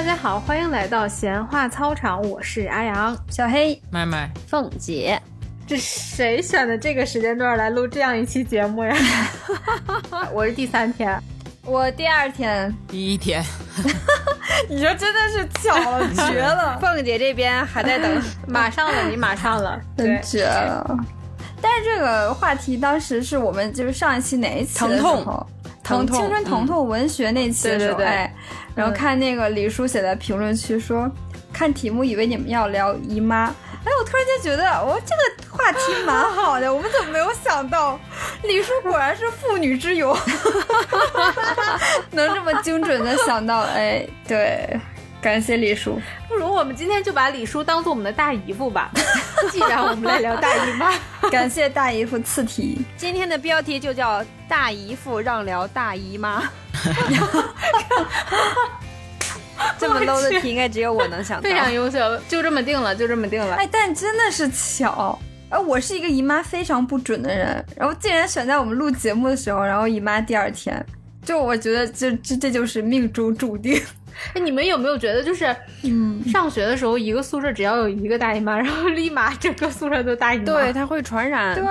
大家好，欢迎来到闲话操场，我是阿阳。小黑、麦麦，凤姐，这谁选的这个时间段来录这样一期节目呀？我是第三天，我第二天，第一天，你说真的是巧了，绝了。凤姐这边还在等，马上了，你马上了，对真，绝了。但是这个话题当时是我们就是上一期哪一期？疼痛疼疼痛青春疼痛文学那期的时候，对对对。哎，然后看那个李叔写在评论区说，看题目以为你们要聊姨妈，哎，我突然间觉得，我、这个话题蛮好的，我们怎么没有想到？李叔果然是妇女之友，能这么精准的想到，哎，对，感谢李叔。不如我们今天就把李叔当做我们的大姨夫吧。既然我们来聊大姨妈，感谢大姨夫赐题，今天的标题就叫“大姨夫让聊大姨妈”，这么 low 的题应该只有我能想到。非常优秀，就这么定了，就这么定了。哎，但真的是巧。哎，我是一个姨妈非常不准的人，然后竟然选在我们录节目的时候，然后姨妈第二天，就我觉得这这这就是命中注定。哎，你们有没有觉得，就是嗯，上学的时候，一个宿舍只要有一个大姨妈，然后立马整个宿舍都大姨妈？对，它会传染。对，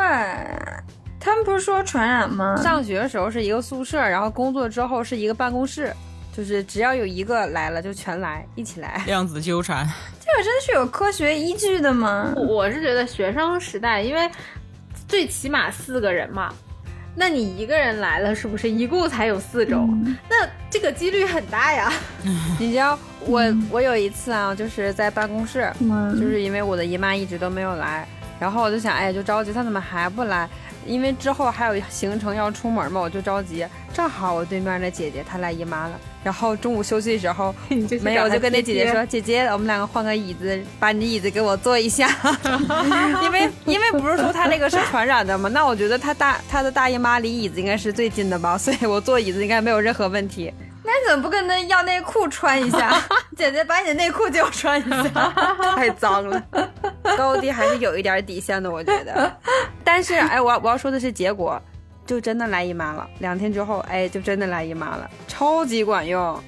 他们不是说传染吗？上学的时候是一个宿舍，然后工作之后是一个办公室，就是只要有一个来了就全来，一起来。量子纠缠，这个真的是有科学依据的吗？我是觉得学生时代，因为最起码四个人嘛，那你一个人来了，是不是一共才有四种？那这个几率很大呀。你知道我我有一次啊，就是在办公室，嗯就是因为我的姨妈一直都没有来，然后我就想，哎，就着急，她怎么还不来？因为之后还有行程要出门嘛，我就着急。正好我对面那姐姐她来姨妈了，然后中午休息的时候 没有，我就跟那姐姐说，姐姐，我们两个换个椅子，把你的椅子给我坐一下，因为因为不是说他那个是传染的嘛，那我觉得他大他的大姨妈离椅子应该是最近的吧，所以我坐椅子应该没有任何问题。那你怎么不跟他要内裤穿一下？姐姐，把你的内裤借我穿一下。太脏了，高低还是有一点底线的，我觉得。但是，哎，我要我要说的是结果，就真的来姨妈了。两天之后，哎，就真的来姨妈了，超级管用。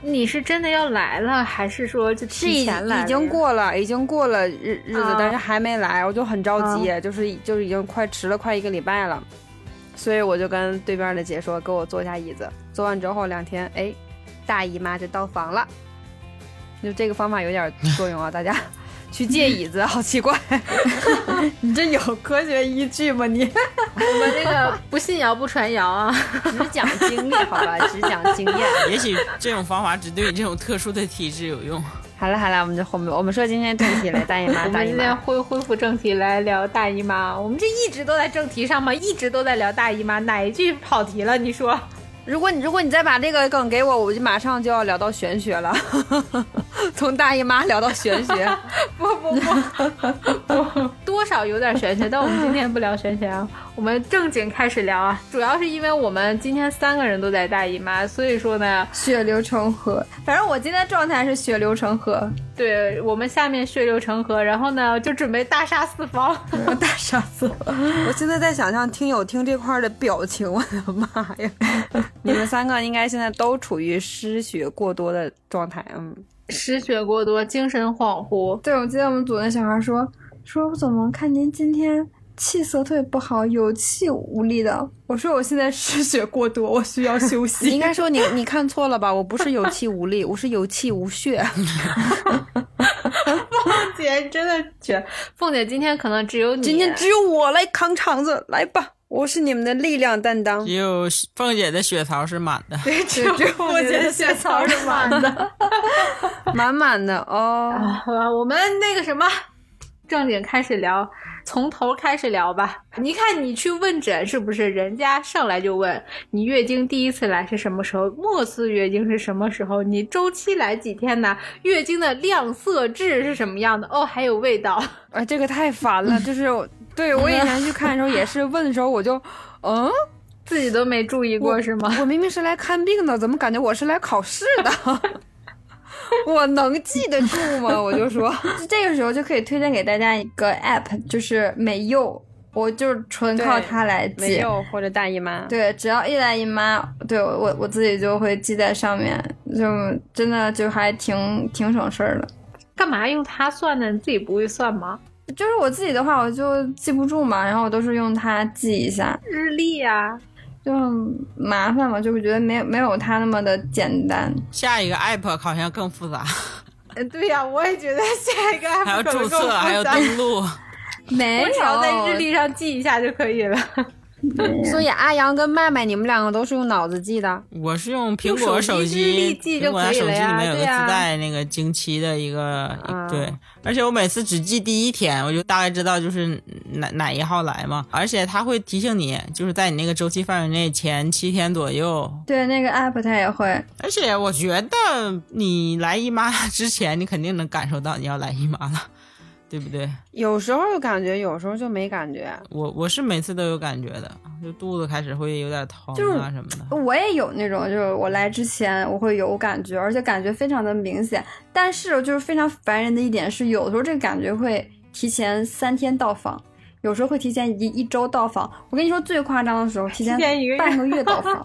你是真的要来了，还是说就提前来了已经过了，已经过了日日子，啊但是还没来，我就很着急，就是就是已经快迟了快一个礼拜了。所以我就跟对面的姐说，给我坐下椅子。坐完之后两天，哎，大姨妈就到房了。就这个方法有点作用啊，大家去借椅子，好奇怪。你这有科学依据吗？你我们这个不信谣不传谣啊。只讲经历，好吧，只讲经验。也许这种方法只对你这种特殊的体质有用。好了好了，我们就后面我们说今天正题来，大姨妈 我们大姨妈。今天恢恢复正题来聊大姨妈。我们这一直都在正题上嘛，一直都在聊大姨妈，哪一句跑题了？你说？如果你如果你再把这个梗给我，我就马上就要聊到玄学了，从大姨妈聊到玄学。不 不不。不，多少有点玄学，但我们今天不聊玄学啊，我们正经开始聊啊。主要是因为我们今天三个人都在大姨妈，所以说呢，血流成河，反正我今天状态是血流成河，对我们下面血流成河，然后呢就准备大杀四方。大杀四方。我现在在想象听友听这块儿的表情，我的妈呀！你们三个应该现在都处于失血过多的状态，嗯，失血过多，精神恍惚。对，我记得我们组那小孩说，说我怎么看您今天气色特别不好，有气无力的。我说我现在失血过多，我需要休你息。应该说你你看错了吧？我不是有气无力，我是有气无血。凤 姐真的绝，凤姐今天可能只有你，今天只有我来扛场子，来吧，我是你们的力量担当只。有凤姐的血槽是满的，对只有凤姐的血槽是满的。满满的哦。好吧，我们那个什么，正经开始聊，从头开始聊吧。你看，你去问诊是不是？人家上来就问你月经第一次来是什么时候，末次月经是什么时候，你周期来几天呢？月经的量色质是什么样的？哦，还有味道。啊，这个太烦了，就是我 对我以前去看的时候也是问的时候，我就 嗯。自己都没注意过是吗？我明明是来看病的，怎么感觉我是来考试的？我能记得住吗？我就说，这个时候就可以推荐给大家一个 app，就是美柚我就是纯靠它来没记。有或者大姨妈。对，只要一来姨妈，对我我我自己就会记在上面，就真的就还挺挺省事儿的。干嘛用它算呢？你自己不会算吗？就是我自己的话，我就记不住嘛，然后我都是用它记一下，日历啊，就麻烦嘛，就会觉得没有没有它那么的简单。下一个 app 好像更复杂，呃，对呀、我也觉得下一个 app 还要注册，还要登录。没有，我只要在日历上记一下就可以了。所以阿阳跟麦麦，你们两个都是用脑子记的。我是用苹果手机苹果手机里面有个自带那个经期的一个，啊对，而且我每次只记第一天，我就大概知道就是哪哪一号来嘛，而且它会提醒你，就是在你那个周期范围内前七天左右。对那个 app 它也会，而且我觉得你来姨妈 之前，你肯定能感受到你要来姨妈了，对不对？有时候有感觉，有时候就没感觉。我我是每次都有感觉的，就肚子开始会有点疼就是啊什么的。我也有那种，就是我来之前我会有感觉，而且感觉非常的明显。但是就是非常烦人的一点是，有的时候这个感觉会提前三天到访，有时候会提前一一周到访。我跟你说最夸张的时候，提前 半个月到访。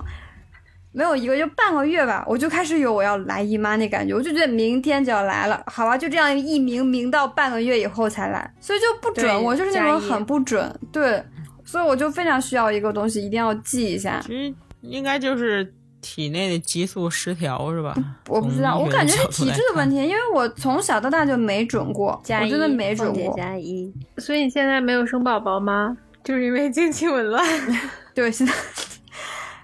没有一个就半个月吧，我就开始有我要来姨妈那感觉，我就觉得明天就要来了，好吧，就这样一明明到半个月以后才来，所以就不准，我就是那种很不准，对，所以我就非常需要一个东西，一定要记一下。其实应该就是体内的激素失调是吧？我不知道，我感觉是体质的问题，因为我从小到大就没准过，我真的没准过。加一。所以你现在没有生宝宝吗？就是因为经期紊乱。对，现在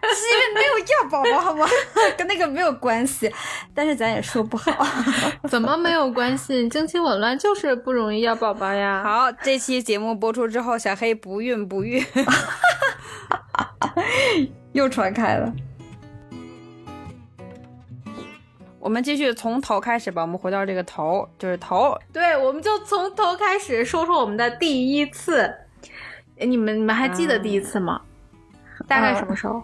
是因为没有要宝宝，好吗？跟那个没有关系，但是咱也说不好。怎么没有关系？经期紊乱就是不容易要宝宝呀。好，这期节目播出之后，小黑不孕不育。又传开了。我们继续从头开始吧，我们回到这个头，就是头。对，我们就从头开始说说我们的第一次。你们你们还记得第一次吗？大概什么时候？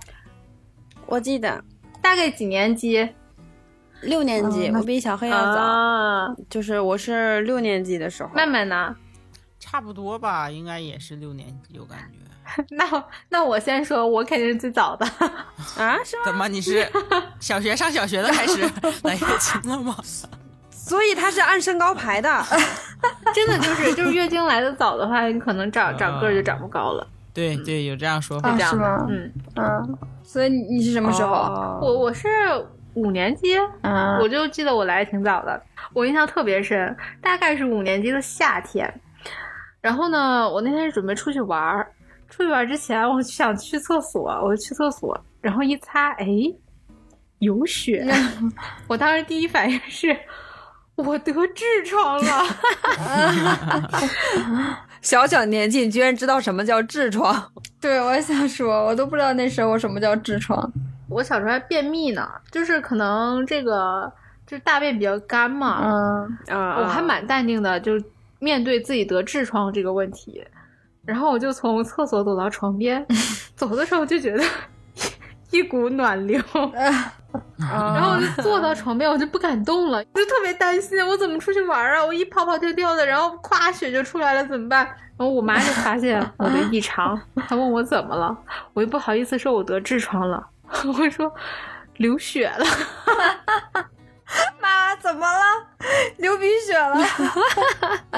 我记得大概几年级？六年级，我比小黑要早，啊，就是我是六年级的时候。妹妹呢？差不多吧，应该也是六年级，我感觉。那那我先说，我肯定是最早的。啊，是吗？怎么你是 小学上小学的开始来月经了吗？所以他是按身高排的。真的就是就是月经来的早的话，你可能长长个儿就长不高了。对对，有这样说法。啊这样的是吗嗯，嗯，所以你你是什么时候？哦我我是五年级，嗯，我就记得我来的挺早的，我印象特别深，大概是五年级的夏天。然后呢，我那天是准备出去玩儿，出去玩儿之前我想去厕所，我就去厕所，然后一擦，哎，有血。我当时第一反应是，我得痔疮了。小小年纪，你居然知道什么叫痔疮？对，我也想说，我都不知道那时候什么叫痔疮。我小时候还便秘呢，就是可能这个就是大便比较干嘛，嗯，嗯我还蛮淡定的，就面对自己得痔疮这个问题，然后我就从厕所走到床边，走的时候就觉得 一股暖流，然后我就坐到床边，我就不敢动了，我就特别担心我怎么出去玩啊，我一跑跑跳跳的，然后咵血就出来了，怎么办？然后我妈就发现我的异常，她问我怎么了，我又不好意思说我得痔疮了，我说流血了。妈妈怎么了？流鼻血了？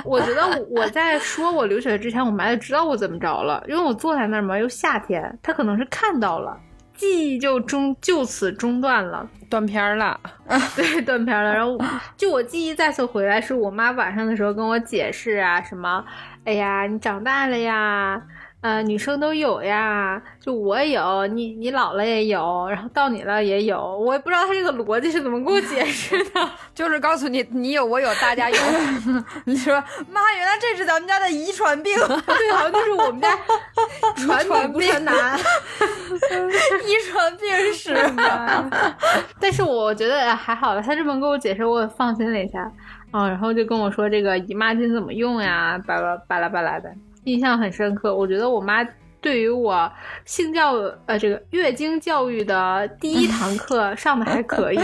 我觉得我我在说我流血之前，我妈就知道我怎么着了，因为我坐在那儿嘛，又夏天，她可能是看到了，记忆就中就此中断了，断片儿了。对，断片了。然后 就我记忆再次回来，是我妈晚上的时候跟我解释啊，什么，哎呀，你长大了呀。呃，女生都有呀，就我有，你你老了也有，然后到你了也有，我也不知道他这个逻辑是怎么给我解释的。就是告诉你，你有我有，大家有。你说妈，原来这是咱们家的遗传病，对，好像就是我们家传女不传男。遗传病史。但是我觉得还好吧，他这么跟我解释，我也放心了一下。啊、然后就跟我说这个姨妈巾怎么用呀，巴拉巴拉巴拉的，印象很深刻。我觉得我妈对于我性教呃这个月经教育的第一堂课上的还可以。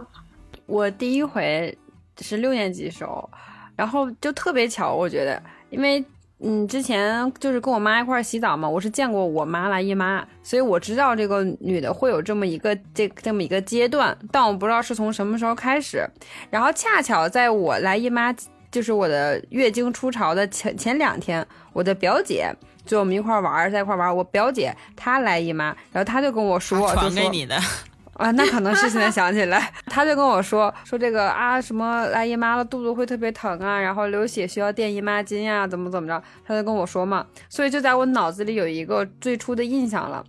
我第一回是六年级时候，然后就特别巧，我觉得，因为嗯，之前就是跟我妈一块儿洗澡嘛，我是见过我妈来姨妈，所以我知道这个女的会有这么一个这这么一个阶段，但我不知道是从什么时候开始。然后恰巧在我来姨妈，就是我的月经初潮的前前两天，我的表姐就我们一块儿玩儿，在一块儿玩儿。我表姐她来姨妈，然后她就跟我说，传给你的，啊，那可能是现在想起来，他就跟我说说这个啊，什么来姨妈了，肚子会特别疼啊，然后流血需要垫姨妈巾呀、怎么怎么着，他就跟我说嘛，所以就在我脑子里有一个最初的印象了。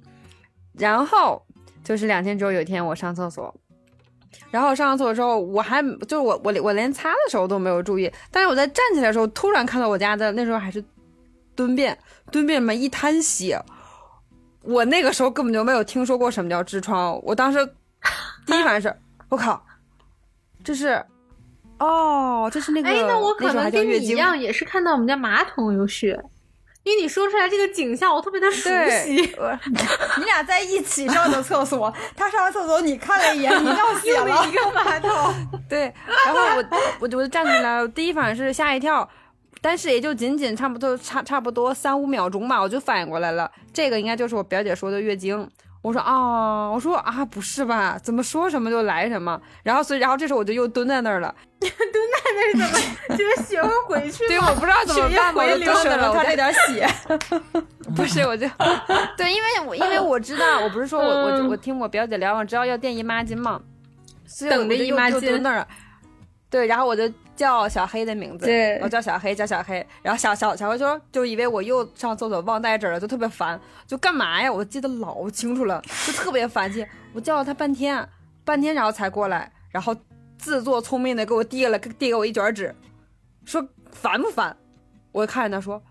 然后就是两天之后，有一天我上厕所，然后上完厕所之后，我还就是我我我连擦的时候都没有注意，但是我在站起来的时候，突然看到我家的那时候还是蹲便，蹲便里面一滩血。我那个时候根本就没有听说过什么叫痔疮，我当时第一反应是，我靠，这是，哦，这是那个，哎，那我可能跟你一样，也是看到我们家马桶有血，因为你说出来这个景象，我特别的熟悉。你俩在一起上的厕所，他上完厕所，你看了一眼，你尿血用了了一。个马桶，对，然后我我我就站起来，我第一反应是吓一跳，但是也就仅仅差不多差差不多三五秒钟吧，我就反应过来了，这个应该就是我表姐说的月经。我说啊，我说啊，不是吧？怎么说什么就来什么？然后所以，然后这时候我就又蹲在那儿了。蹲在那儿怎么？就是血会回去对，我不知道怎么办嘛，我就流蹲在那儿了。我他在这点血，不是，我就 对，因为我因为我知道，我不是说我我嗯我听我表姐聊，我知道要垫姨妈巾嘛，所以我等着就又姨妈巾就蹲那儿了。对，然后我就叫小黑的名字，对我叫小黑，叫小黑，然后小小小黑说就以为我又上厕所忘带纸了，就特别烦，就干嘛呀？我记得老清楚了，就特别烦气。我叫了他半天，半天然后才过来，然后自作聪明的给我递了递给我一卷纸，说烦不烦？我看着他说，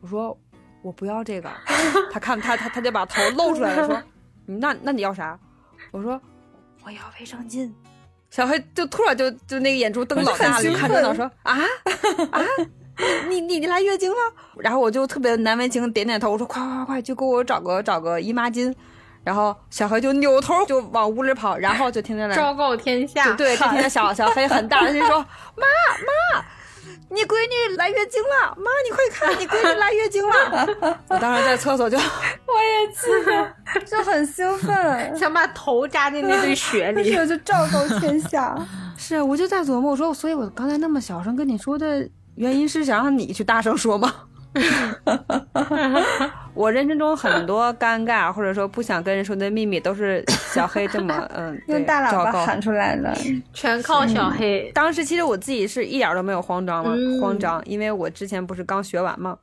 我说我不要这个，他看他他他就把头露出来了，说 嗯那那你要啥？我说我要卫生巾。小黑就突然就就那个眼珠瞪老大了，就看着我说啊？啊，你你你来月经了？然后我就特别难为情点点头，我说快快快快，就给我找个找个姨妈巾。然后小黑就扭头就往屋里跑，然后就听见了昭告天下，就对，就听见小小黑很大声地说：“妈妈，你闺女来月经了！妈，你快看，你闺女来月经了！” 我当时在厕所就，我也记得，就很兴奋，想把头扎进那堆血但里。我就昭告天下。是我就在琢磨，我说，所以我刚才那么小声跟你说的原因是想让你去大声说吗？我人生中很多尴尬或者说不想跟人说的秘密，都是小黑这么 嗯用大喇叭喊出来了，全靠小黑。当时其实我自己是一点儿都没有慌张嘛，嗯慌张，因为我之前不是刚学完嘛。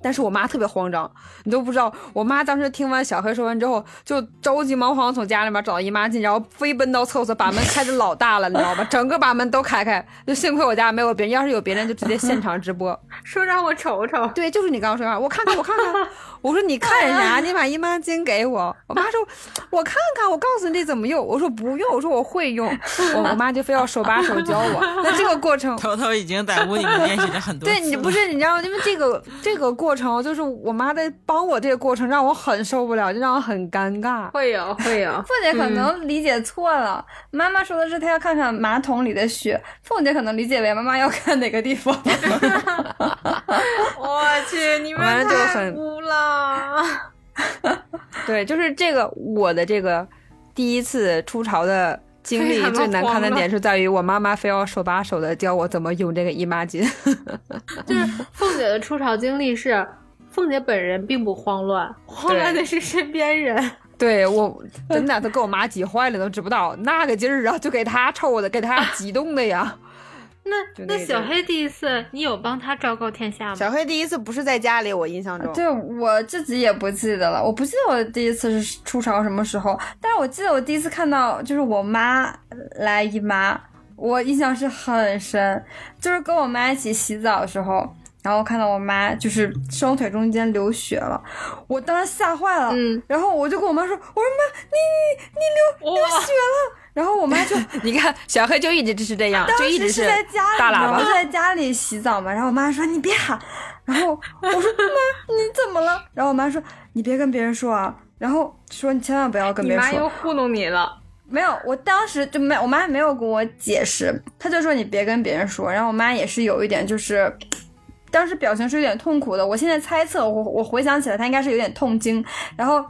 但是我妈特别慌张，你都不知道，我妈当时听完小黑说完之后，就着急忙慌从家里面找到姨妈巾，然后飞奔到厕所，把门开的老大了，你知道吧？整个把门都开开，就幸亏我家没有别人，要是有别人就直接现场直播。说让我瞅瞅，对，就是你刚刚说的话，我看看，我看看。我说你看啥？你把姨妈巾给我。我妈说，我看看，我告诉你怎么用。我说不用，我说我会用。我 我妈就非要手把手教我。那这个过程，头头已经在屋里面练习了很多了。对你不是你知道，因为这个这个过程，就是我妈在帮我这个过程，让我很受不了，就让我很尴尬。会有会有。凤姐可能理解错了，妈妈说的是她要看看马桶里的血，凤姐可能理解为妈妈要看哪个地方。我去，你们就太很污了。对，就是这个我的这个第一次出潮的经历最难看的点是在于我妈妈非要手把手的教我怎么用这个姨妈巾。就是凤姐的出潮经历是，凤姐本人并不慌乱，慌乱的是身边人。对我真的都给我妈急坏了，都知不道那个劲儿啊，就给她抽的，给她激动的呀。那那小黑第一次，你有帮他昭告天下吗？小黑第一次不是在家里，我印象中。对我自己也不记得了，我不记得我第一次是出潮什么时候，但是我记得我第一次看到就是我妈来姨妈，我印象是很深，就是跟我妈一起洗澡的时候，然后看到我妈就是双腿中间流血了，我当时吓坏了，嗯，然后我就跟我妈说，我说妈，你你你流流血了，然后我妈就 你看，小黑就一直是这样，就一直是在家里，大喇叭我。在家里洗澡嘛，然后我妈说你别喊，然后我说妈你怎么了？然后我妈说你别跟别人说啊，然后说你千万不要跟你妈又别人说。糊弄你了。没有，我当时就没，我妈没有跟我解释，她就说你别跟别人说。然后我妈也是有一点就是当时表情是有点痛苦的。我现在猜测，我我回想起来，她应该是有点痛经，然后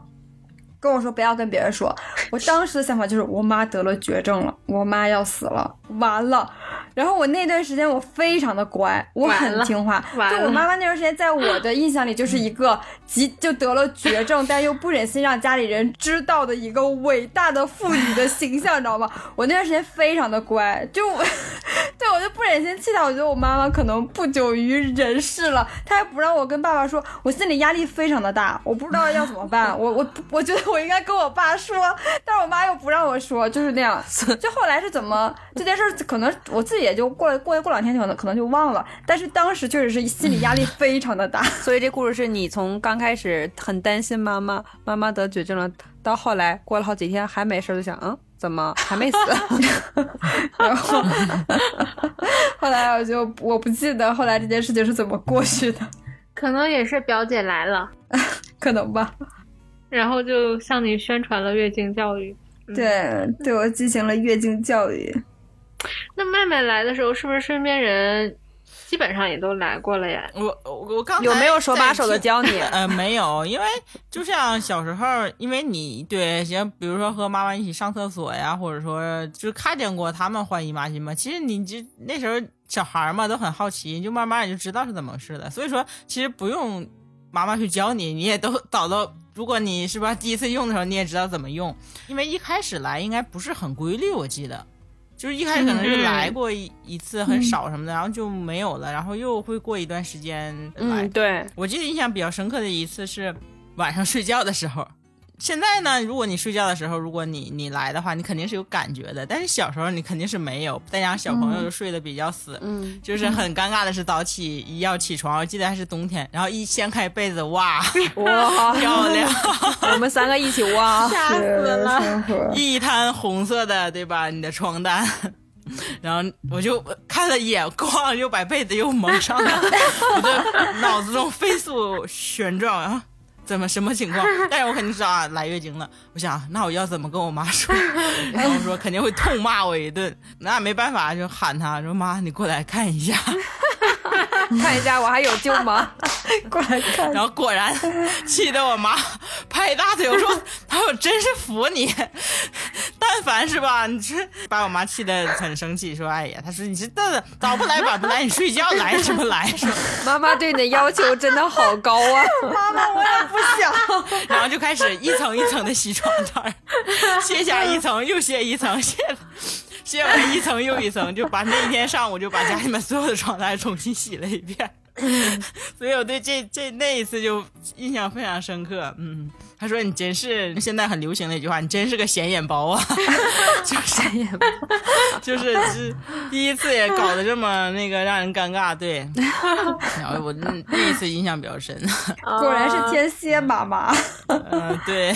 跟我说不要跟别人说。我当时的想法就是，我妈得了绝症了，我妈要死了，完了。然后我那段时间我非常的乖，我很听话。就我妈妈那段时间，在我的印象里就是一个急就得了绝症，但又不忍心让家里人知道的一个伟大的妇女的形象，你知道吗？我那段时间非常的乖，就对我就不忍心气他。我觉得我妈妈可能不久于人世了，她还不让我跟爸爸说，我心里压力非常的大，我不知道要怎么办。我我我觉得我应该跟我爸说，但是我妈又不让我说，就是那样。就后来是怎么这件事儿，可能我自己也就过过过两天，可能可能就忘了。但是当时确实是心理压力非常的大。所以这故事是你从刚开始很担心妈妈，妈妈得绝症了，到后来过了好几天还没事儿，就想嗯，怎么还没死？然后后来我就我不记得后来这件事情是怎么过去的，可能也是表姐来了，可能吧。然后就向你宣传了月经教育。对，对我进行了月经教育。那妹妹来的时候，是不是身边人基本上也都来过了呀？我我我刚才有没有手把手的教你？呃，没有，因为就像小时候，因为你对像比如说和妈妈一起上厕所呀，或者说就看见过他们换姨妈巾嘛，其实你就那时候小孩儿嘛都很好奇，就慢慢也就知道是怎么回事的。所以说，其实不用妈妈去教你，你也都早都。如果你是吧第一次用的时候，你也知道怎么用，因为一开始来应该不是很规律，我记得。就是一开始可能是来过一一次很少什么的，然后就没有了，然后又会过一段时间来。嗯，对，我记得印象比较深刻的一次是晚上睡觉的时候。现在呢，如果你睡觉的时候，如果你你来的话，你肯定是有感觉的。但是小时候你肯定是没有，再加上小朋友就睡得比较死，嗯，就是很尴尬的是早起一要起床，我记得还是冬天，然后一掀开被子，哇，哇，漂亮，我们三个一起哇，吓死了！一滩红色的，对吧？你的床单。然后我就看了一眼，咣又把被子又蒙上了，我的脑子中飞速旋转啊，怎么什么情况？但是我肯定知道啊，来月经了。我想，那我要怎么跟我妈说？然后说肯定会痛骂我一顿，那没办法，就喊她说：“妈，你过来看一下。看一下我还有救吗？过来”看，然后果然气得我妈拍大腿，我说：“她说真是服你，但凡是吧，你这把我妈气得很生气，说：哎呀，她说你这这早不来晚不来，你睡觉来什么来？说。”妈妈对你的要求真的好高啊！妈妈我也不 然后就开始一层一层的洗床单，卸下一层又卸一层，卸卸完一层又一层，就把那一天上午就把家里面所有的床单重新洗了一遍。所以我对这这那一次就印象非常深刻。嗯，他说你真是现在很流行的一句话，你真是个显眼包啊，就是哎呀，就是是第一次也搞得这么那个让人尴尬。对，然后我那那一次印象比较深。果然是天蝎妈妈。嗯，对，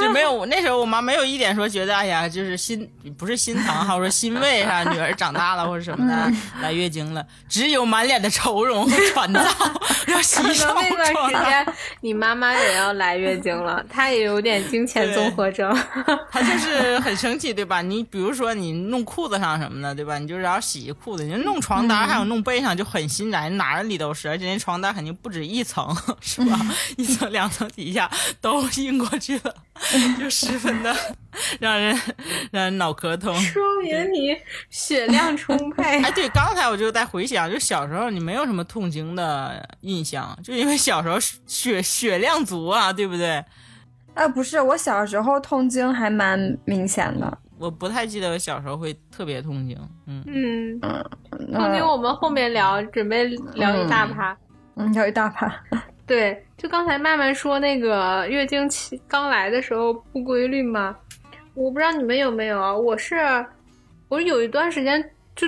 就没有我那时候我妈没有一点说觉得哎呀，就是心不是心疼哈，我说欣慰哈，女儿长大了或者什么的来月经了，只有满脸的愁容和烦躁，要洗可手能那段时。间你妈妈也要来月经了，她也有点经前综合症。她就是很生气，对吧？你比如说你弄裤子上什么的，对吧？你就是要洗裤子，你弄床单还有弄被上就很心软，哪儿里都是，而且那床单肯定不止一层，是吧？一层两层底下都印过去了，就十分的 让人让人脑壳疼。说明你血量充沛哎，。对，刚才我就在回想，就小时候你没有什么痛经的印象，就因为小时候血血量足啊，对不对？啊，不是，我小时候痛经还蛮明显的。我不太记得我小时候会特别痛经，嗯，嗯，嗯痛经我们后面聊，准备聊一大趴。嗯，聊一大趴。对，就刚才曼曼说那个月经期刚来的时候不规律嘛，我不知道你们有没有啊？我是我有一段时间就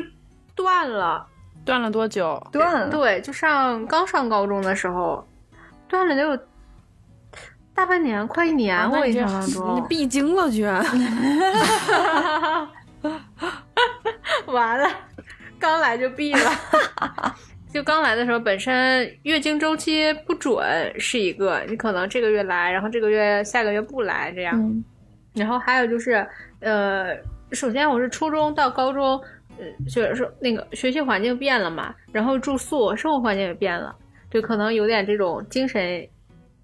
断了，断了多久？断了。对，就上刚上高中的时候断了得有大半年，快一年，我印象当你。闭经了居然？完了，刚来就闭了。就刚来的时候，本身月经周期不准是一个，你可能这个月来，然后这个月下个月不来这样。嗯然后还有就是，呃，首先我是初中到高中呃，就是说那个学习环境变了嘛，然后住宿生活环境也变了，就可能有点这种精神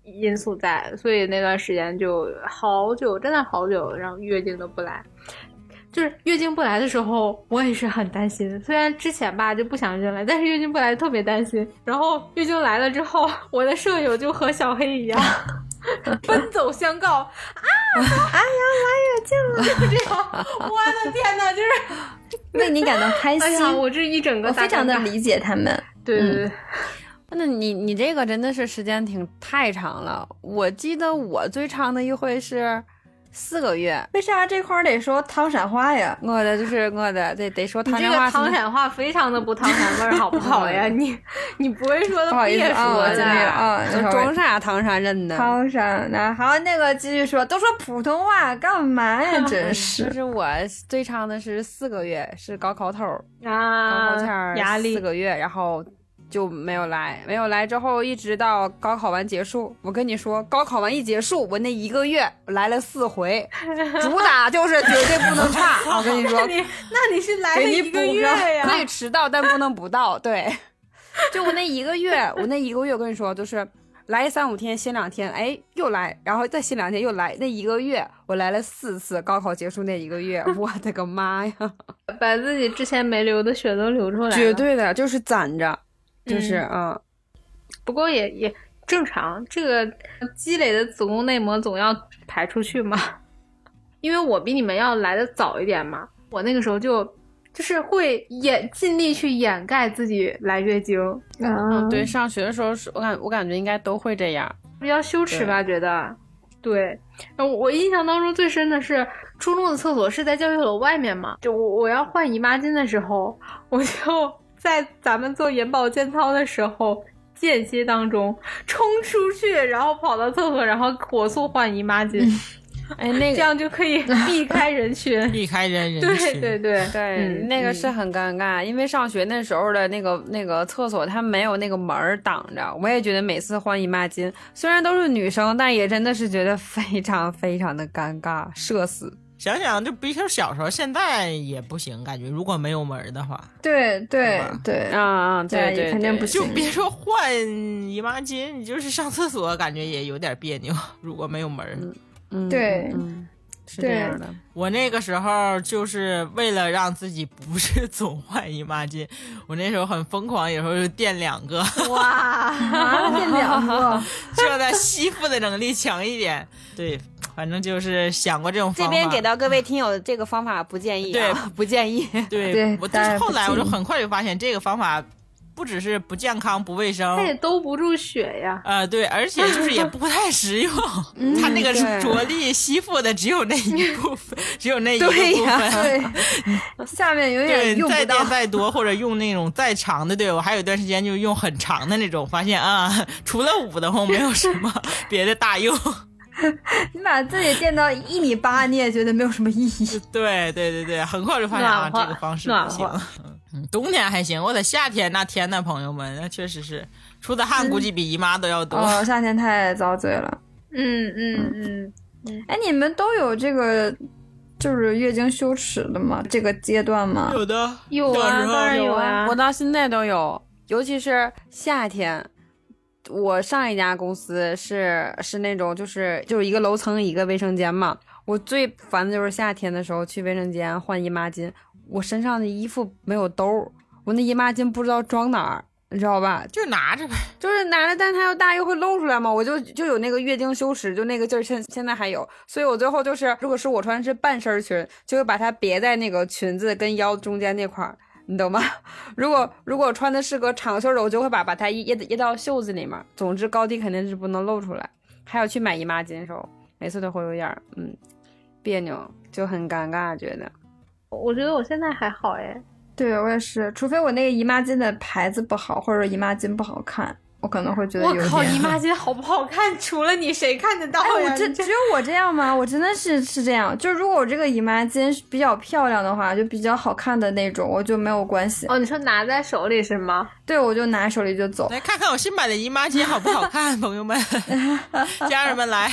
因素在，所以那段时间就好久，真的好久，然后月经都不来。就是月经不来的时候，我也是很担心。虽然之前吧就不想月经来，但是月经不来特别担心。然后月经来了之后，我的舍友就和小黑一样，奔走相告啊！哎呀，来月经了！就 这样，我的天哪，就是为你感到开心。哎呀，我这一整个我非常的理解他们。对对对，那你你这个真的是时间挺太长了。我记得我最长的一回是四个月，为啥这块儿得说唐山话呀？我的就是我的得得说你这个唐山话是唐山话非常的不唐山味儿，好不好呀？你你不会说的不好意思别说的。啊。就装啥唐山人呢。唐山那好，那个继续说，都说普通话干嘛呀？真是 就是是我最长的是四个月，是高考头儿，高啊考前，压力四个月，然后就没有来，没有来之后一直到高考完结束。我跟你说，高考完一结束，我那一个月来了四回，主打就是绝对不能差。我跟你说那，你那你是来了一个月，呀？可以迟到，但不能不到。对，就我那一个月，我那一个月，我跟你说，就是来三五天，歇两天，哎，又来，然后再歇两天又来。那一个月我来了四次，高考结束那一个月，我的个妈呀！把自己之前没流的血都流出来了。绝对的，就是攒着，就是嗯不过也也正常，这个积累的子宫内膜总要排出去嘛。因为我比你们要来的早一点嘛，我那个时候就就是会掩尽力去掩盖自己来月经，嗯对，上学的时候是我感我感觉应该都会这样。比较羞耻吧，觉得。对，我印象当中最深的是初中的厕所是在教学楼外面嘛，就我我要换姨妈巾的时候，我就在咱们做眼保健操的时候。间歇当中冲出去，然后跑到厕所，然后火速换姨妈巾，哎，那个这样就可以避 开人群。避开人人对群。对对，对，嗯那个是很尴尬，因为上学那时候的那个那个厕所它没有那个门儿挡着，我也觉得每次换姨妈巾，虽然都是女生，但也真的是觉得非常非常的尴尬，社死。想想就比起小时候，现在也不行，感觉如果没有门儿的话，对对对啊啊，对对，肯定不行。就别说换姨妈巾，你就是上厕所感觉也有点别扭，如果没有门儿。嗯，对嗯，是这样的。我那个时候就是为了让自己不是 总换姨妈巾，我那时候很疯狂，有时候就垫两个，哇，垫，两个，这样的吸附的能力强一点。对，反正就是想过这种方法。这边给到各位听友这个方法不建议、啊，不建议。对对我但是后来我就很快就发现这个方法不只是不健康、不卫生它，也兜不住血呀。呃，对，而且就是也不太实用。它那个是着力吸附的，只有那一部分，只有那一个部对呀分。对，下面永对，远用不到再垫。再多，或者用那种再长的，对我还有一段时间就用很长的那种，发现啊，除了捂得慌，没有什么别的大用。你把自己垫到一米八，你也觉得没有什么意义。对对对对，很快就发现啊，这个方式不行冬天还行，我在夏天那天呐，朋友们，那确实是出的汗估计比姨妈都要多。哦，夏天太遭罪了。嗯嗯嗯，哎，你们都有这个就是月经羞耻的吗？这个阶段吗？有的有啊，当然有有啊。我到现在都有，尤其是夏天。我上一家公司是是那种就是就是一个楼层一个卫生间嘛。我最烦的就是夏天的时候去卫生间换姨妈巾，我身上的衣服没有兜儿，我那姨妈巾不知道装哪儿，你知道吧？就拿着呗。就是拿着，但它又大又会露出来嘛，我就就有那个月经羞耻，就那个劲儿，现现在还有，所以我最后就是，如果是我穿的是半身裙，就会把它别在那个裙子跟腰中间那块儿，你懂吗？如果如果穿的是个长袖的，我就会把把它掖掖到袖子里面。总之高低肯定是不能露出来。还有去买姨妈巾的时候，每次都会有点儿嗯别扭，就很尴尬，觉得。我觉得我现在还好哎。对我也是，除非我那个姨妈巾的牌子不好，或者姨妈巾不好看，我可能会觉得有点。我靠，姨妈 巾好不好看？除了你，谁看得到？我这只有我这样吗？我真的是是这样。就如果我这个姨妈巾是比较漂亮的话，就比较好看的那种，我就没有关系。哦，你说拿在手里是吗？对，我就拿手里就走。来看看我新买的姨妈巾好不好看，朋友们，家人们来。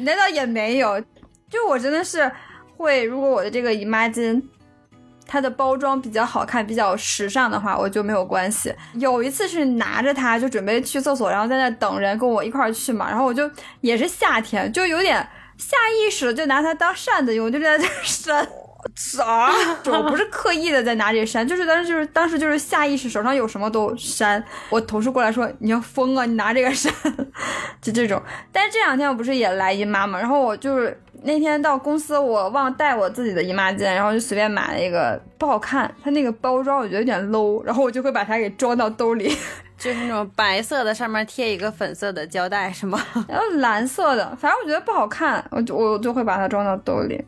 那倒也没有，就我真的是会，如果我的这个姨妈巾它的包装比较好看、比较时尚的话，我就没有关系。有一次是拿着它就准备去厕所，然后在那等人跟我一块儿去嘛，然后我就也是夏天，就有点下意识的就拿它当扇子用，我就在这扇。啥？我不是刻意的在拿这扇，就是当时就是当时就是下意识，手上有什么都扇。我同事过来说：“你要疯啊，你拿这个扇。”就这种。但是这两天我不是也来姨妈嘛，然后我就是那天到公司，我忘带我自己的姨妈巾，然后就随便买了一个，不好看，它那个包装我觉得有点 low，然后我就会把它给装到兜里。就是那种白色的，上面贴一个粉色的胶带，是吗？然后蓝色的，反正我觉得不好看，我就我就会把它装到兜里。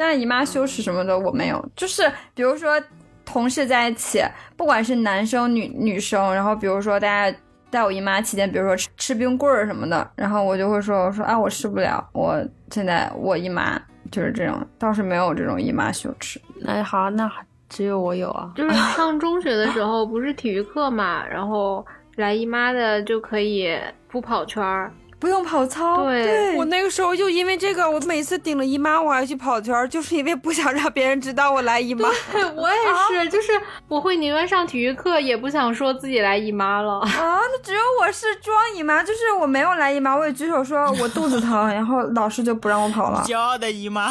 但是姨妈羞耻什么的我没有，就是比如说同事在一起，不管是男生女女生，然后比如说大家在我姨妈期间，比如说吃吃冰棍儿什么的，然后我就会说我说啊我吃不了，我现在我姨妈就是这种，倒是没有这种姨妈羞耻。那好，那只有我有啊。就是 上中学的时候不是体育课嘛，然后来姨妈的就可以不跑圈儿。不用跑操，对我那个时候就因为这个，我每次顶了姨妈我还去跑圈，就是因为不想让别人知道我来姨妈。对，我也是，就是我会宁愿上体育课，也不想说自己来姨妈了。啊，那只有我是装姨妈，就是我没有来姨妈，我也举手说我肚子疼，然后老师就不让我跑了。骄傲的姨妈，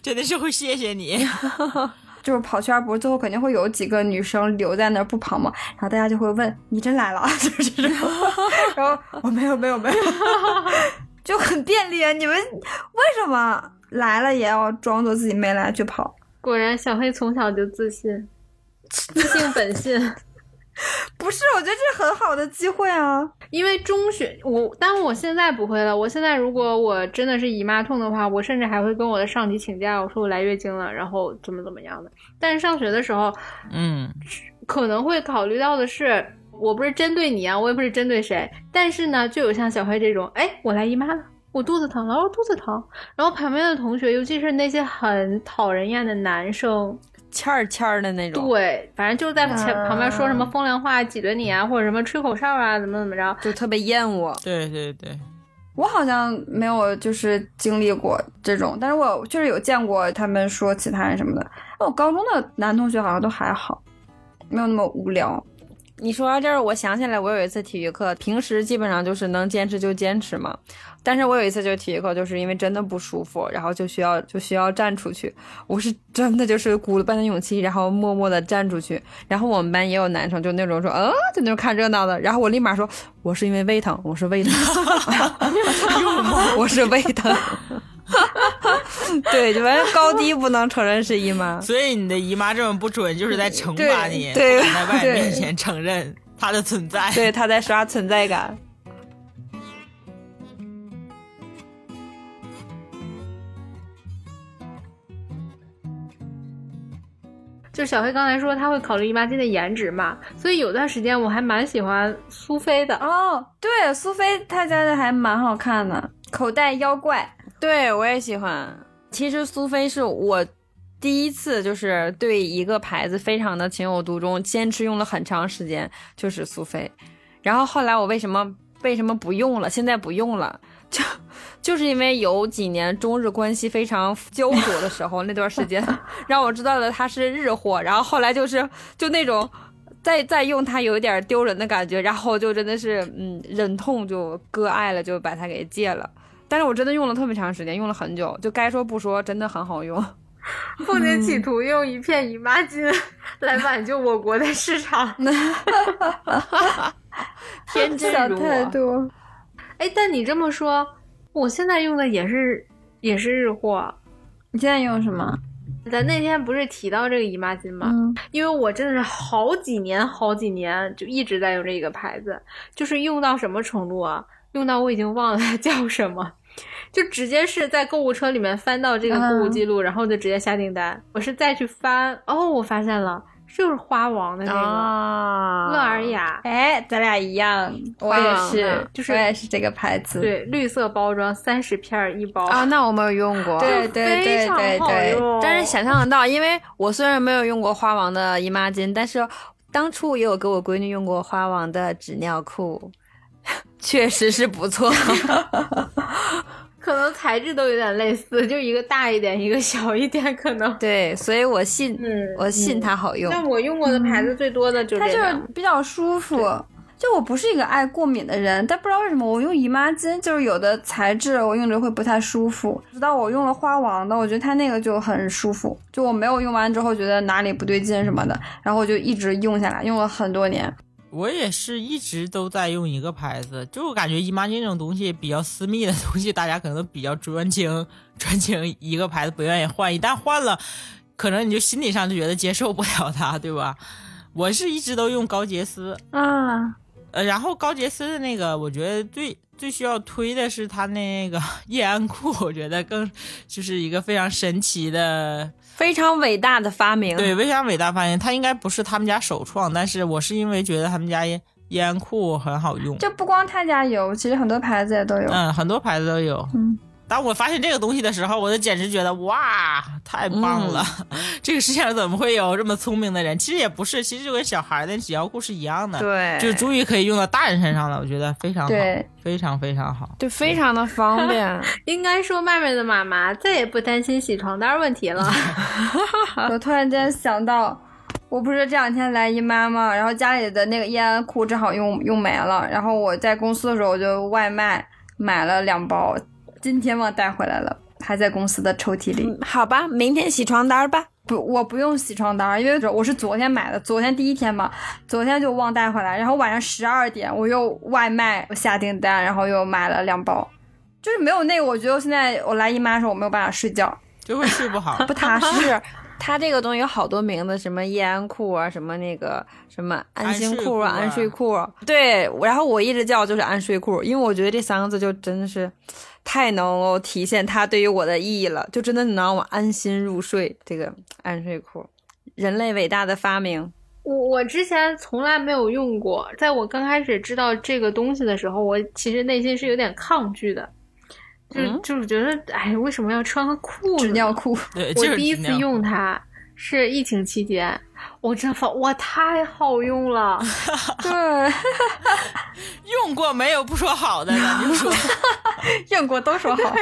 真的是会谢谢你。就是跑圈，不是最后肯定会有几个女生留在那儿不跑吗？然后大家就会问你真来了，就是这种。然后我没有没有没有，就很便利啊。你们为什么来了也要装作自己没来去跑？果然小黑从小就自信，自信本性。不是，我觉得这是很好的机会啊。因为中学我，但我现在不会了。我现在如果我真的是姨妈痛的话，我甚至还会跟我的上级请假，我说我来月经了，然后怎么怎么样的。但是上学的时候，嗯，可能会考虑到的是，我不是针对你啊，我也不是针对谁。但是呢，就有像小黑这种，哎，我来姨妈了，我肚子疼了，我肚子疼。然后旁边的同学，尤其是那些很讨人厌的男生。欠儿欠儿的那种，对，反正就是在前旁边说什么风凉话挤兑你啊，或者什么吹口哨啊，怎么怎么着，就特别厌恶。对对对，我好像没有就是经历过这种，但是我确实有见过他们说其他人什么的。那我高中的男同学好像都还好，没有那么无聊。你说到这儿，我想起来，我有一次体育课，平时基本上就是能坚持就坚持嘛。但是我有一次就体育课，就是因为真的不舒服，然后就需要就需要站出去。我是真的就是鼓了半天勇气，然后默默的站出去。然后我们班也有男生就那种说，嗯，就那种看热闹的。然后我立马说，我是因为胃疼，我是胃疼，我是胃疼。对，就反正高低不能承认是姨妈，所以你的姨妈这么不准，就是在惩罚你，对，在外人面前承认她的存在，对，她在刷存在感。就小黑刚才说他会考虑姨妈巾的颜值嘛，所以有段时间我还蛮喜欢苏菲的哦。对，苏菲她家的还蛮好看的，口袋妖怪。对我也喜欢。其实苏菲是我第一次就是对一个牌子非常的情有独钟，坚持用了很长时间，就是苏菲。然后后来我为什么为什么不用了？现在不用了，就就是因为有几年中日关系非常焦灼的时候，那段时间 让我知道了它是日货。然后后来就是就那种再再用它有一点丢人的感觉，然后就真的是嗯忍痛就割爱了，就把它给戒了。但是我真的用了特别长时间，用了很久，就该说不说，真的很好用。凤姐企图用一片姨妈巾来挽救我国的市场，天真如太多。哎，但你这么说，我现在用的也是也是日货。你现在用什么？咱那天不是提到这个姨妈巾吗？嗯，因为我真的是好几年好几年就一直在用这个牌子，就是用到什么程度啊？用到我已经忘了它叫什么。就直接是在购物车里面翻到这个购物记录，然后就直接下订单。我是再去翻，哦，我发现了，就是花王的那个乐尔雅。哎，咱俩一样，我也是，就是我也是这个牌子。对，绿色包装，三十片一包。啊，那我没有用过。对对对对对。但是想象得到，因为我虽然没有用过花王的姨妈巾，但是当初也有给我闺女用过花王的纸尿裤。确实是不错，可能材质都有点类似，就一个大一点，一个小一点，可能。对，所以我信，嗯 我信它好用。但我用过的牌子最多的就它就是。比较舒服。就我不是一个爱过敏的人，但不知道为什么我用姨妈巾，就是有的材质我用着会不太舒服。直到我用了花王的，我觉得它那个就很舒服。就我没有用完之后觉得哪里不对劲什么的，然后我就一直用下来，用了很多年。我也是一直都在用一个牌子，就我感觉姨妈巾这种东西比较私密的东西，大家可能都比较专情，专情一个牌子不愿意换，一旦换了，可能你就心理上就觉得接受不了它，对吧？我是一直都用高洁丝，啊，呃，然后高洁丝的那个，我觉得最最需要推的是它那个夜安裤，我觉得更就是一个非常神奇的，非常伟大的发明。对，非常伟大发明。它应该不是他们家首创，但是我是因为觉得他们家叶叶安裤很好用，就不光他家有，其实很多牌子也都有。嗯，很多牌子都有。嗯，当我发现这个东西的时候，我就简直觉得哇，太棒了！这个世界上怎么会有这么聪明的人？其实也不是，其实就跟小孩的纸尿裤是一样的，，对，就终于可以用到大人身上了。我觉得非常好，对非常非常好。就非常的方便。应该说，麦麦的妈妈再也不担心洗床单问题了。我突然间想到，我不是这两天来姨妈吗？然后家里的那个叶安裤正好用用没了，然后我在公司的时候我就外卖买了两包，今天忘带回来了，还在公司的抽屉里。嗯好吧，明天洗床单吧。不，我不用洗床单，因为我是昨天买的，昨天第一天嘛，昨天就忘带回来，然后晚上十二点我又外卖下订单，然后又买了两包，就是没有那个，我觉得我现在我来姨妈的时候我没有办法睡觉，就会睡不好。不踏实。是它这个东西有好多名字，什么夜安裤啊，什么那个什么安心裤啊、安安睡睡裤啊。对，然后我一直叫就是安睡裤，因为我觉得这三个字就真的是太能够体现它对于我的意义了，就真的能让我安心入睡。这个安睡裤，人类伟大的发明。我我之前从来没有用过，在我刚开始知道这个东西的时候，我其实内心是有点抗拒的，就就是觉得，哎，为什么要穿个裤子？纸尿裤，对，我就是第一次用它是疫情期间，我真发哇，太好用了！对，用过没有不说好的，咱就说用过都说好。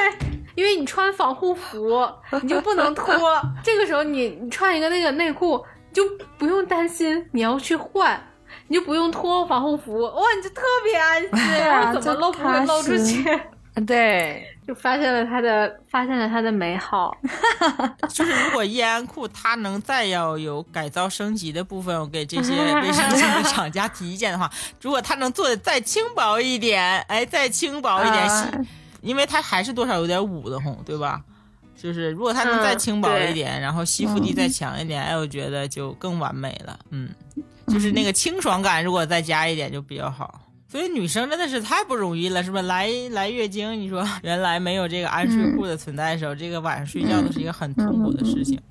因为你穿防护服，你就不能脱。这个时候你你穿一个那个内裤，你就不用担心你要去换，你就不用脱防护服，哇，你就特别安心，怎么漏不会漏出去，对，就发现了它的发现了它的美好。就是如果叶安库它能再要有改造升级的部分，我给这些卫生巾的厂家提意见的话，如果它能做的再轻薄一点，哎，再轻薄一点，啊细因为它还是多少有点捂得慌，对吧？就是如果它能再嗯轻薄一点，然后吸附力再强一点，哎，我觉得就更完美了。嗯，就是那个 清爽感，如果再加一点就比较好。所以女生真的是太不容易了，是吧？来来月经，你说 原来没有这个安睡裤的存在的时候，这个晚上睡觉都是一个很痛苦的事情，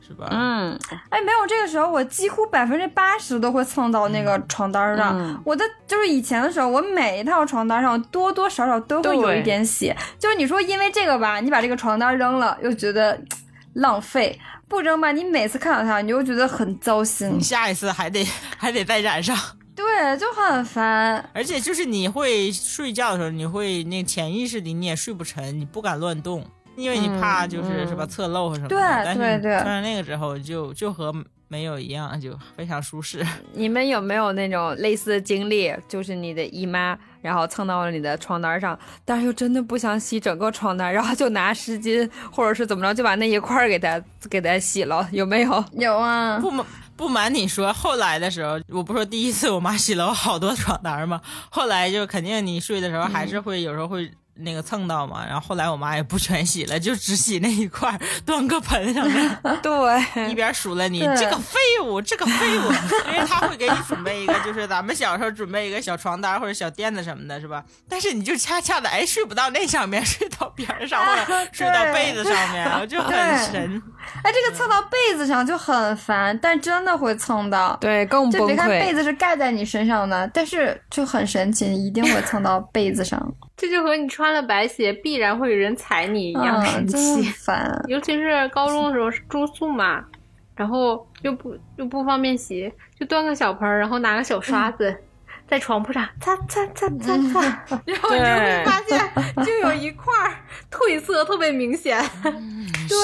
是吧？嗯，哎，没有这个时候，我几乎百分之八十都会蹭到那个床单上。嗯我的就是以前的时候，我每一套床单上多多少少都会有一点血。就是你说因为这个吧，你把这个床单扔了，又觉得 浪费；不扔吧，你每次看到它，你就觉得很糟心你。下一次还得 还得再染上，对，就很烦。而且就是你会睡觉的时候，你会那潜意识里你也睡不沉，你不敢乱动，因为你怕就是、嗯是吧侧漏什么的。对对对穿上那个之后就就和没有一样，就非常舒适。你们有没有那种类似的经历？就是你的姨妈，然后蹭到了你的床单上，但是又真的不想洗整个床单，然后就拿湿巾或者是怎么着，就把那一块儿给它给它洗了，有没有？有啊，不瞒不瞒你说，后来的时候，我不说第一次我妈洗了我好多床单吗？后来就肯定你睡的时候还是会、有时候会那个蹭到嘛。然后后来我妈也不全洗了，就只洗那一块儿，端个盆上面。对，一边数了你这个废物，这个废物，因为他会给你准备一个，就是咱们小时候准备一个小床单或者小垫子什么的，是吧？但是你就恰恰的哎睡不到那上面，睡到边上或者睡到被子上面，我就很神。哎，这个蹭到被子上就很烦，但真的会蹭到。对，更崩就别看被。子是盖在你身上的，但是就很神奇，你一定会蹭到被子上，这就和你穿了白鞋必然会有人踩你一样真。烦。尤其是高中的时候是住宿嘛，然后又不又不方便洗，就端个小盆儿，然后拿个小刷子。在床铺上擦擦擦擦擦，然后你就会发现，就有一块儿褪色特别明显。对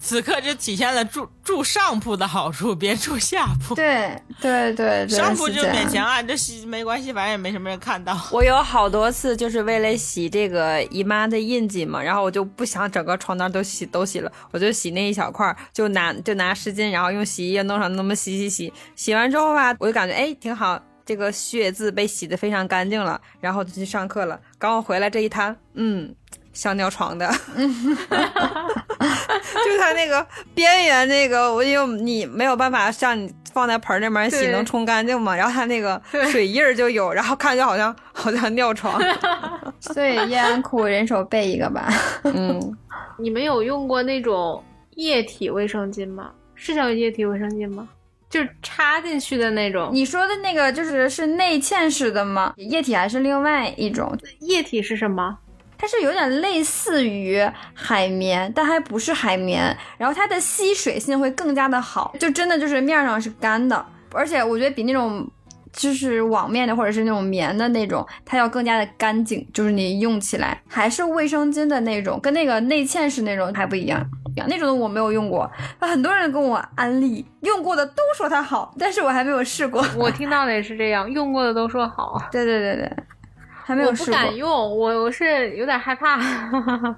此刻就体现了住住上铺的好处，别住下铺。对对对对，上铺就勉强啊，这洗没关系，反正也没什么人看到。我有好多次就是为了洗这个姨妈的印记嘛，然后我就不想整个床单都洗都洗了，我就洗那一小块儿，就拿就拿湿巾，然后用洗衣液弄上那么洗洗洗，洗完之后吧，我就感觉哎挺好，这个血渍被洗得非常干净了，然后就去上课了。刚我回来这一摊，嗯，像尿床的，就它那个边缘那个，我因为你没有办法像你放在盆儿那边洗能冲干净嘛，然后它那个水印儿就有，然后看着好像好像尿床，所以叶安裤人手备一个吧。嗯。你们有用过那种液体卫生巾吗？是叫液体卫生巾吗？就是插进去的那种。你说的那个就是是内嵌式的吗？液体还是另外一种？液体是什么？它是有点类似于海绵，但还不是海绵。然后它的吸水性会更加的好，就真的就是面上是干的，而且我觉得比那种就是网面的或者是那种棉的那种，它要更加的干净，就是你用起来还是卫生巾的那种，跟那个内嵌式那种还不一样。那种的我没有用过，很多人跟我安利，用过的都说它好，但是我还没有试过。我听到的也是这样，用过的都说好。对对对对，还没有试过。不敢用，我我是有点害怕。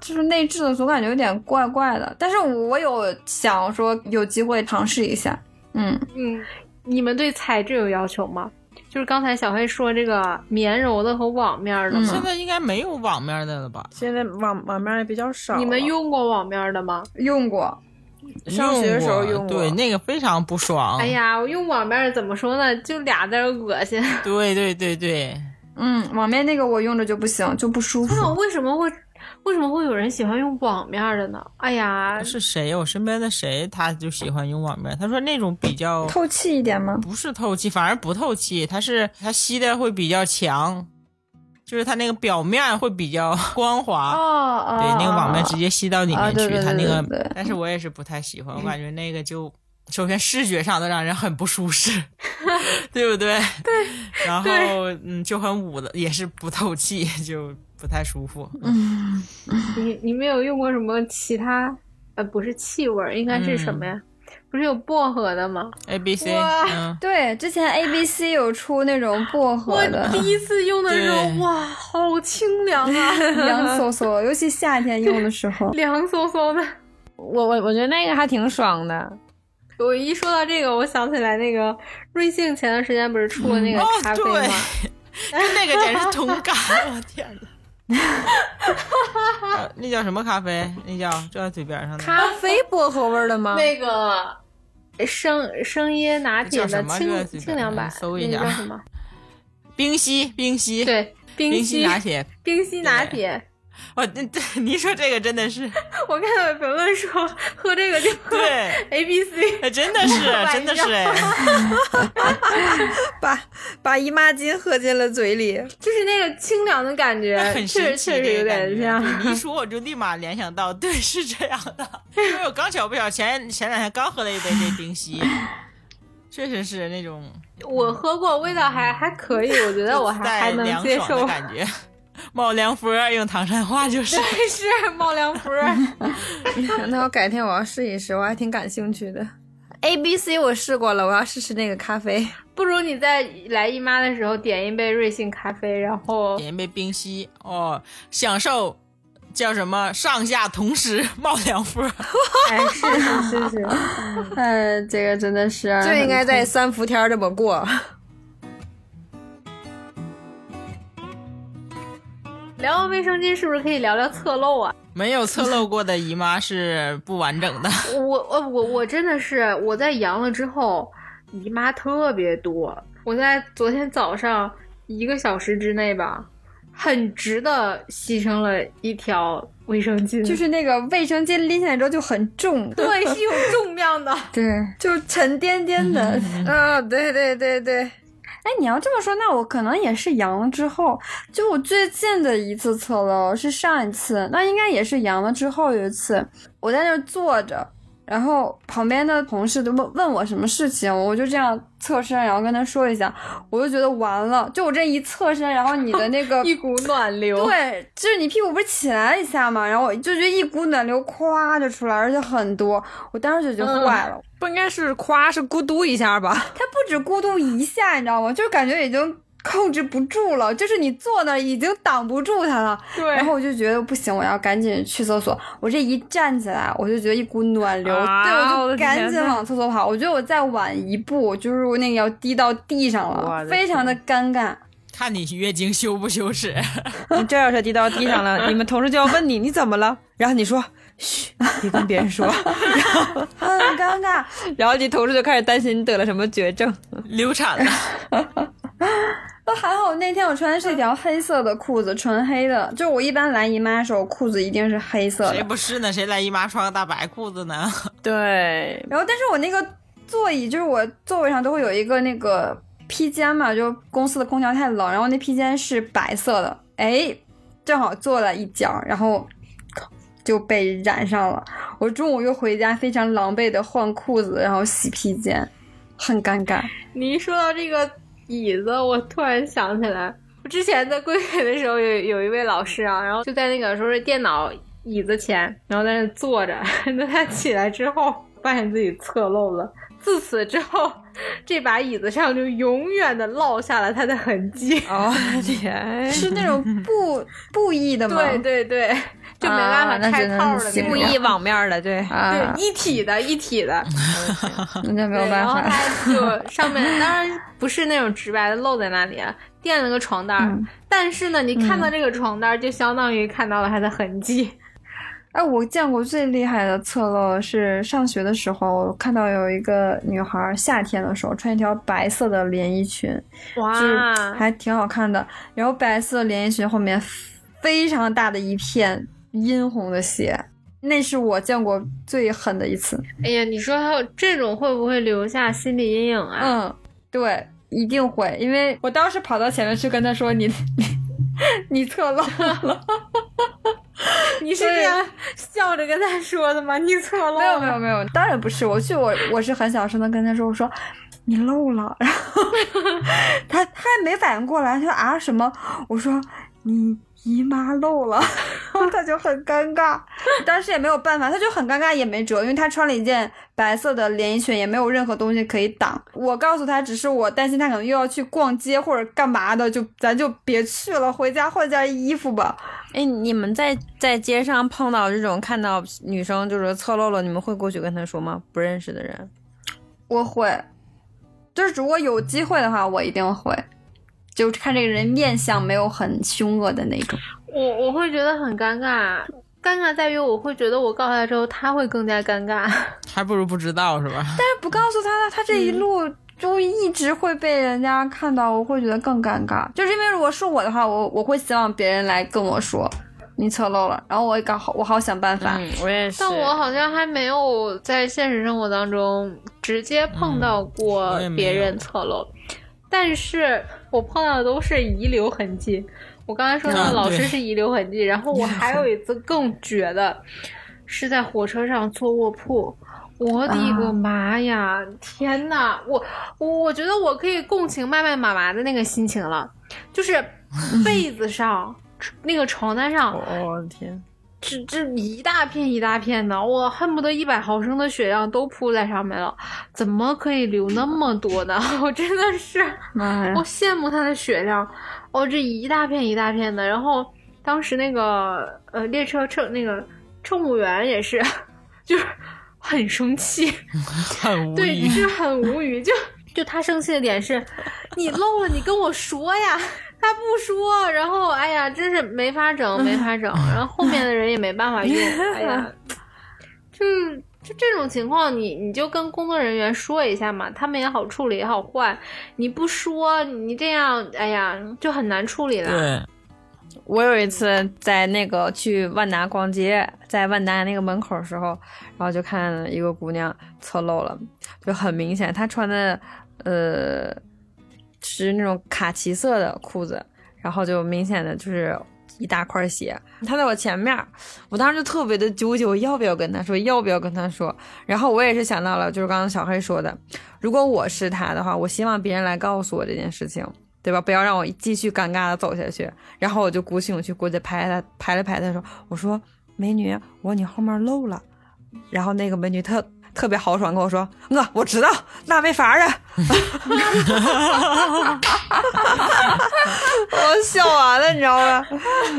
就是内置的，总感觉有点怪怪的。但是我有想说有机会尝试一下。嗯，嗯，你们对材质有要求吗？就是刚才小黑说这个棉柔的和网面的嗯，现在应该没有网面的了吧？现在网网面也比较少。你们用过网面的吗？用过。上学的时候用用过对，那个非常不爽。哎，呀，我用网面怎么说呢？就俩字儿恶心。对对对对，嗯，网面那个我用着就不行，就不舒服。那为什么会为什么会有人喜欢用网面的呢？哎呀，是谁？我身边的谁他就喜欢用网面？他说那种比较透气一点吗？不是透气，反而不透气，它是它吸的会比较强，就是它那个表面会比较 光滑。哦哦，对，那个网面直接吸到里面去，它那个但是我也是不太喜欢，我感觉那个就首先视觉上都让人很不舒适，对不对？对。然后嗯，就很捂的，也是不透气，就不太舒服。嗯，你你没有用过什么其他？呃，不是气味儿，应该是什么呀？不是有薄荷的吗？A B C，对，之前 A B C 有出那种薄荷的我，第一次用的时候，哇，好清凉啊，凉飕飕，尤其夏天用的时候。凉飕飕的。我我我觉得那个还挺爽的。我一说到这个，我想起来那个瑞幸前段时间不是出了那个哦咖啡对吗？跟那个简直是同感，我天哪！呃 那叫什么咖啡？那叫就在嘴边上的。咖啡薄荷味的吗？那个生生椰拿铁的清清凉版，搜一下那叫什么？冰溪，冰溪，，对，冰冰溪溪拿铁。冰溪拿铁。哦，对对，你说这个真的是，我看到有评论说喝这个就喝对 A B C，哎真的是，真的是，哎，把把姨妈巾喝进了嘴里。就是那个清凉的感觉，很确神奇，确实有点像。你一说我就立马联想到，对，是这样的。因为我刚巧不巧前前两天刚喝了一杯这冰溪，确实是那种我喝过，味道还还可以，我觉得我还还能接受的。感觉。冒凉风儿，用唐山话就是。是冒凉风儿，那我改天我要试一试，我还挺感兴趣的。A B C 我试过了，我要试试那个咖啡。不如你在来姨妈的时候点一杯瑞幸咖啡，然后点一杯冰溪哦，享受叫什么上下同时冒凉风儿。哎，是是是是，呃，这个真的是就应该在三伏天儿这么过。聊完卫生巾是不是可以聊聊侧漏啊？没有侧漏过的姨妈是不完整的。我我我我真的是我在阳了之后，姨妈特别多。我在昨天早上一个小时之内吧，很值的牺牲了一条卫生巾，就是那个卫生巾拎起来之后就很重，对是有重量的。对，就沉甸甸的。啊，对对对对，哎，你要这么说，那我可能也是阳了之后，就我最近的一次测漏是上一次，那应该也是阳了之后有一次，我在那儿坐着，然后旁边的同事都问问我什么事情，我就这样侧身，然后跟他说一下，我就觉得完了，就我这一侧身，然后你的那个 一股暖流，对，就是你屁股不是起来了一下嘛，然后我就觉得一股暖流咵就出来，而且很多，我当时就觉得坏了。不应该是夸，是咕嘟一下吧？他不止咕嘟一下，你知道吗？就是感觉已经控制不住了，就是你坐那已经挡不住他了。对然后我就觉得不行，我要赶紧去厕所。我这一站起来，我就觉得一股暖流，啊对我就赶紧往厕所跑。我觉得我再晚一步，就是我那个要滴到地上了，的非常的尴尬。看你月经羞不羞耻？你这要是滴到地上了，你们同事就要问你你怎么了，然后你说嘘，别跟别人说，然后很尴尬。然后你同事就开始担心你得了什么绝症。流产了，那还好，那天我穿的是一条黑色的裤子，纯黑的。就我一般来姨妈的时候，裤子一定是黑色谁的。不是呢？谁来姨妈穿个大白裤子呢？对，然后，但是我那个座椅，就是我座位上都会有一个那个披肩嘛，就公司的空调太冷，然后那披肩是白色的，哎，正好坐了一角，然后就被染上了。我中午又回家，非常狼狈的换裤子，然后洗披肩，很尴尬。你一说到这个椅子，我突然想起来，我之前在归北的时候有有一位老师啊，然后就在那个说是电脑椅子前，然后在那坐着，等他起来之后，发现自己侧漏了。自此之后，这把椅子上就永远的落下了他的痕迹。哦天，是那种布布艺的吗？对对对，就没办啊法开那真的套的那种。是辛苦故意网面的，对，啊，对，一体的，一体的，那就没有办法然后法。它就上面 当然不是那种直白的露在那里啊，垫了个床单但是呢，你看到这个床单儿，就相当于看到了它的痕迹。哎，我见过最厉害的侧漏是上学的时候，我看到有一个女孩夏天的时候穿一条白色的连衣裙，就是哇，还挺好看的。然后白色连衣裙后面非常大的一片殷红的血，那是我见过最狠的一次。哎呀，你说还有这种会不会留下心理阴影啊？嗯，对，一定会，因为我当时跑到前面去跟他说你 你你侧漏了。你是这样笑着跟他说的吗？你错了，没有没有没有，当然不是。我去，我我是很小声的跟他说，我说你漏了，然后 他他还没反应过来，他说啊什么？我说你姨妈漏了，然后他就很尴尬，当时也没有办法，他就很尴尬也没辙，因为他穿了一件白色的连衣裙，也没有任何东西可以挡。我告诉他，只是我担心他可能又要去逛街或者干嘛的，就咱就别去了，回家换件衣服吧。哎，你们在在街上碰到这种看到女生就是侧漏了，你们会过去跟她说吗？不认识的人，我会，就是如果有机会的话，我一定会。就看这个人面相没有很凶恶的那种。我我会觉得很尴尬，尴尬在于我会觉得我告诉他之后，他会更加尴尬。还不如不知道是吧？但是不告诉他，他这一路就一直会被人家看到，我会觉得更尴尬。就是因为如果是我的话，我我会希望别人来跟我说你侧漏了，然后我也搞好，我好想办法。嗯，我也是。但我好像还没有在现实生活当中直接碰到过别人侧漏，但是我碰到的都是遗留痕迹。我刚才说那啊个老师是遗留痕迹，然后我还有一次更绝的，是在火车上坐卧铺。我的个啊妈呀！天呐，我我我觉得我可以共情麦麦妈妈的那个心情了，就是被子上、那个床单上我的天，这这一大片一大片的，我恨不得一百毫升的血量都铺在上面了，怎么可以流那么多呢？我真的是，我！羡慕他的血量，哦，这一大片一大片的。然后当时那个呃列车乘那个乘务员也是，就是很生气，很无对，语。就是很无语，就就他生气的点是，你漏了，你跟我说呀。他不说，然后哎呀，真是没法整，没法整，然后后面的人也没办法用，哎呀，就是就这种情况你，你就跟工作人员说一下嘛，他们也好处理也好换。你不说，你这样，哎呀，就很难处理了。对，我有一次在那个去万达逛街，在万达那个门口的时候，然后就看一个姑娘侧漏了，就很明显，她穿的呃是那种卡其色的裤子，然后就明显的就是一大块血，他在我前面，我当时就特别的纠结，我要不要跟他说，要不要跟他说。然后我也是想到了，就是刚刚小黑说的，如果我是他的话，我希望别人来告诉我这件事情，对吧？不要让我继续尴尬的走下去。然后我就鼓起勇气过去拍他，拍了拍他说：“我说美女，我说你后面漏了。”然后那个美女特特别豪爽跟我说：“我我知道，那没法儿啊。”我笑完了，你知道吗？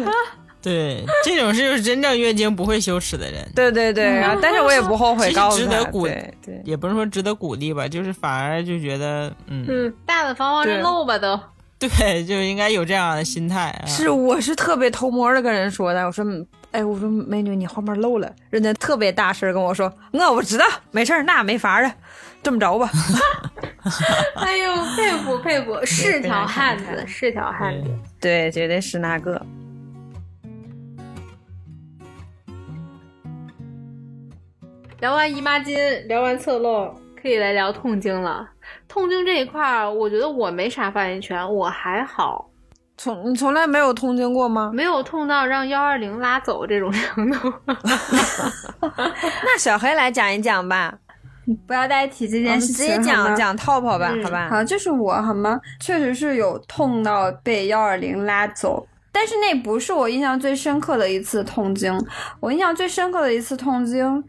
对，这种是就是真正月经不会羞耻的人，对对对，然后但是我也不后悔其实告诉他，值得鼓对对。也不是说值得鼓励吧，就是反而就觉得，嗯，嗯，大大方方对认漏吧都。对，就应该有这样的心态啊。是，我是特别偷摸的跟人说的。我说，嗯哎，我说美女，你后面漏了。人家特别大声跟我说，我我知道，没事儿，那没法儿的，这么着吧。哎呦，佩服佩服，是条汉子，是条汉子。对，绝对是那个。聊完姨妈巾，聊完侧漏，可以来聊痛经了。痛经这一块儿，我觉得我没啥发言权，我还好，从你从来没有痛经过吗？没有痛到让幺二零拉走这种程度。那小黑来讲一讲吧，不要再提这件事情，们直接好吗讲讲泡泡吧，嗯好吧？好，就是我好吗？确实是有痛到被幺二零拉走，但是那不是我印象最深刻的一次痛经。我印象最深刻的一次痛经，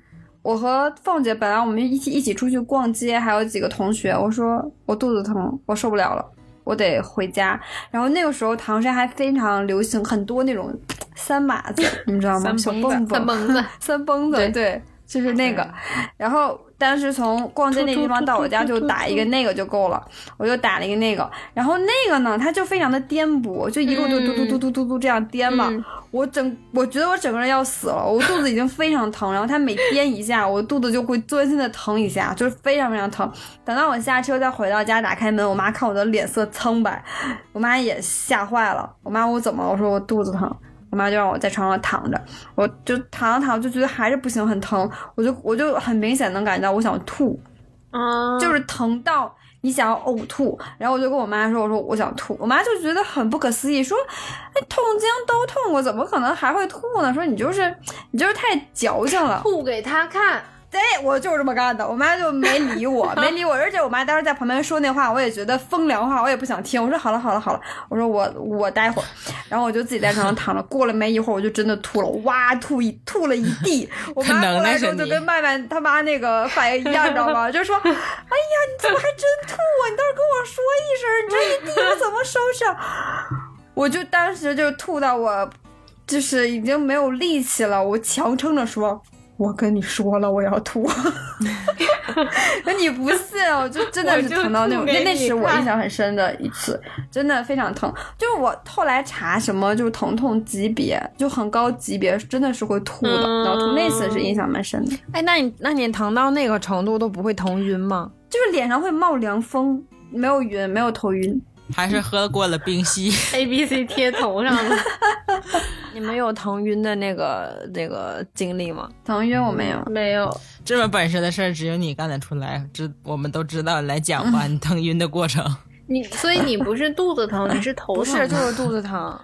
我和凤姐本来我们一起一起出去逛街，还有几个同学，我说我肚子疼，我受不了了。我得回家，然后那个时候唐山还非常流行很多那种三马子，你们知道吗？小三蹦子三蹦子，三蹦子，对对，就是那个。然后当时从逛街那地方到我家就打一个那个就够了，我就打了一个那个。然后那个呢，它就非常的颠簸，就一路就嘟嘟嘟嘟嘟嘟这样颠嘛。嗯我整我觉得我整个人要死了，我肚子已经非常疼，然后它每颠一下，我肚子就会钻心的疼一下，就是非常非常疼。等到我下车再回到家，打开门，我妈看我的脸色苍白，我妈也吓坏了。我妈问我怎么了，我说我肚子疼。我妈就让我在床上躺着，我就躺着躺着就觉得还是不行，很疼，我就我就很明显能感觉到我想吐，嗯，就是疼到你想要呕吐，然后我就跟我妈说，我说我想吐，我妈就觉得很不可思议，说，哎，痛经都痛过，怎么可能还会吐呢？说你就是你就是太矫情了。吐给他看。对，我就是这么干的，我妈就没理我，没理我，而且我妈当时在旁边说那话，我也觉得风凉话，我也不想听。我说好了好了好了，我说我我待会儿，然后我就自己在床上躺着。过了没一会儿，我就真的吐了，哇吐一吐了一地。我妈过来那是你之后就跟麦麦他妈那个反应一样，你知道吗？就说，哎呀，你怎么还真吐啊？你倒是跟我说一声，你这一地我怎么收拾啊？我就当时就吐到我，就是已经没有力气了，我强撑着说。我跟你说了，我要吐。那你不信，我就 真的是疼到那种，那那是我印象很深的一次，真的非常疼。就是我后来查什么，就是疼痛级别就很高级别，真的是会吐的。嗯然后吐那次是印象蛮深的，哎，那你那你疼到那个程度都不会疼晕吗？就是脸上会冒凉风，没有晕，没有头晕。还是喝过了冰溪，A B C 贴头上了，你们有疼晕的那个那个经历吗？疼晕我没有，没有。这么本事的事儿只有你干得出来，知我们都知道。来讲吧，你疼晕的过程。你所以你不是肚子疼，你是头不疼，是，就是肚子疼，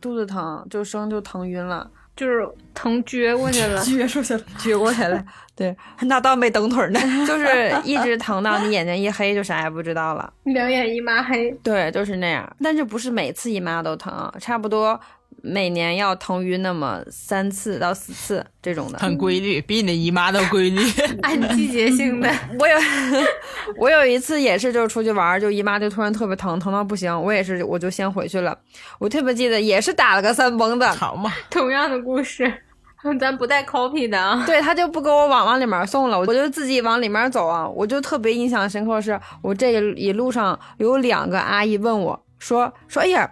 肚子疼就生就疼晕了，就是疼撅过去了。撅出去了。撅过去了。对，那倒没蹬腿儿呢，就是一直疼到你眼睛一黑就啥也不知道了。两眼一抹黑，对，就是那样。但是不是每次姨妈都疼，差不多每年要疼晕那么三次到四次这种的。很规律，比你的姨妈都规律。按季节性的。我有 我有一次也是，就是出去玩儿，就姨妈就突然特别疼，疼到不行。我也是，我就先回去了。我特别记得，也是打了个三蹦子，好嘛，同样的故事，咱不带 copy 的啊。对 他就不给我往往里面送了，我就自己往里面走啊。我就特别印象深刻是，我这一路上有两个阿姨问我说说，哎呀。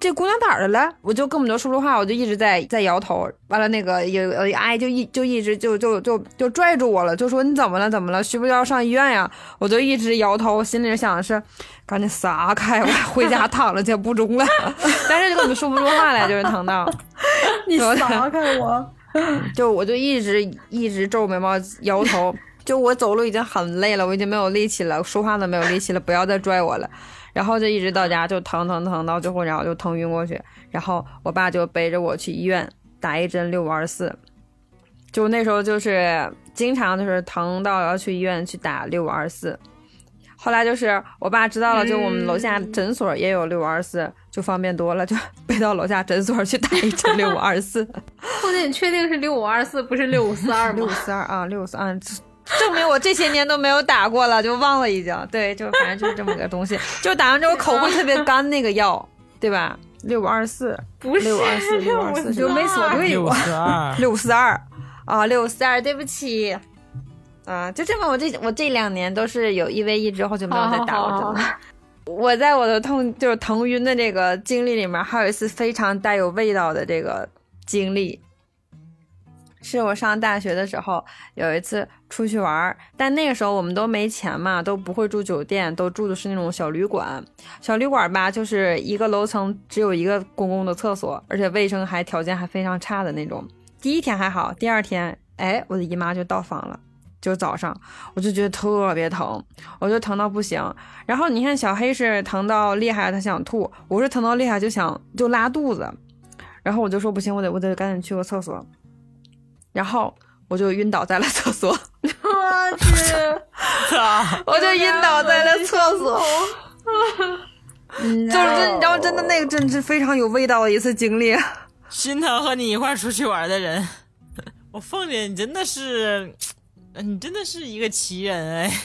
这姑娘哪儿的了？我就根本就说不出话，我就一直在在摇头。完了，那个有阿姨就一就一直就就就就拽住我了，就说你怎么了？怎么了？需不需要上医院呀？我就一直摇头，我心里想的是赶紧撒开，我回家躺着去不中了。但是就根本说不出话来，就是疼到。你撒开我！就我就一直一直皱眉毛摇头，就我走路已经很累了，我已经没有力气了，说话都没有力气了，不要再拽我了。然后就一直到家就疼疼疼到最后，然后就疼晕过去。然后我爸就背着我去医院打一针六五二四，就那时候就是经常就是疼到要去医院去打六五二四。后来就是我爸知道了，就我们楼下诊所也有六五二四，就方便多了，就 背到楼下诊所去打一针六五二四。后姐，你确定是六五二四，不是六五四二吗？六五四二啊，六五四二，证明我这些年都没有打过了，就忘了已经。对，就反正就是这么个东西，就打完之后口会特别干那个药，对吧？六五二四，不是六五二四，六五二四，就没锁对六过。四二，六五四二啊，六五四二，对不起。啊，就这么，我这我这两年都是有一 v 一之后就没有再打过针了。我在我的痛就是疼晕的这个经历里面，还有一次非常带有味道的这个经历，是我上大学的时候有一次出去玩儿，但那个时候我们都没钱嘛，都不会住酒店，都住的是那种小旅馆。小旅馆吧，就是一个楼层只有一个公共的厕所，而且卫生还条件还非常差的那种。第一天还好，第二天，哎，我的姨妈就到访了。就早上，我就觉得特别疼，我就疼到不行。然后你看小黑是疼到厉害，他想吐；我是疼到厉害就想就拉肚子。然后我就说不行，我得我得赶紧去个厕所。然后我就晕倒在了厕所，我去，操！我就晕倒在了厕所。就是你知道，真的那个真是非常有味道的一次经历。心疼和你一块儿出去玩的人，我凤姐，你真的是，你真的是一个奇人哎！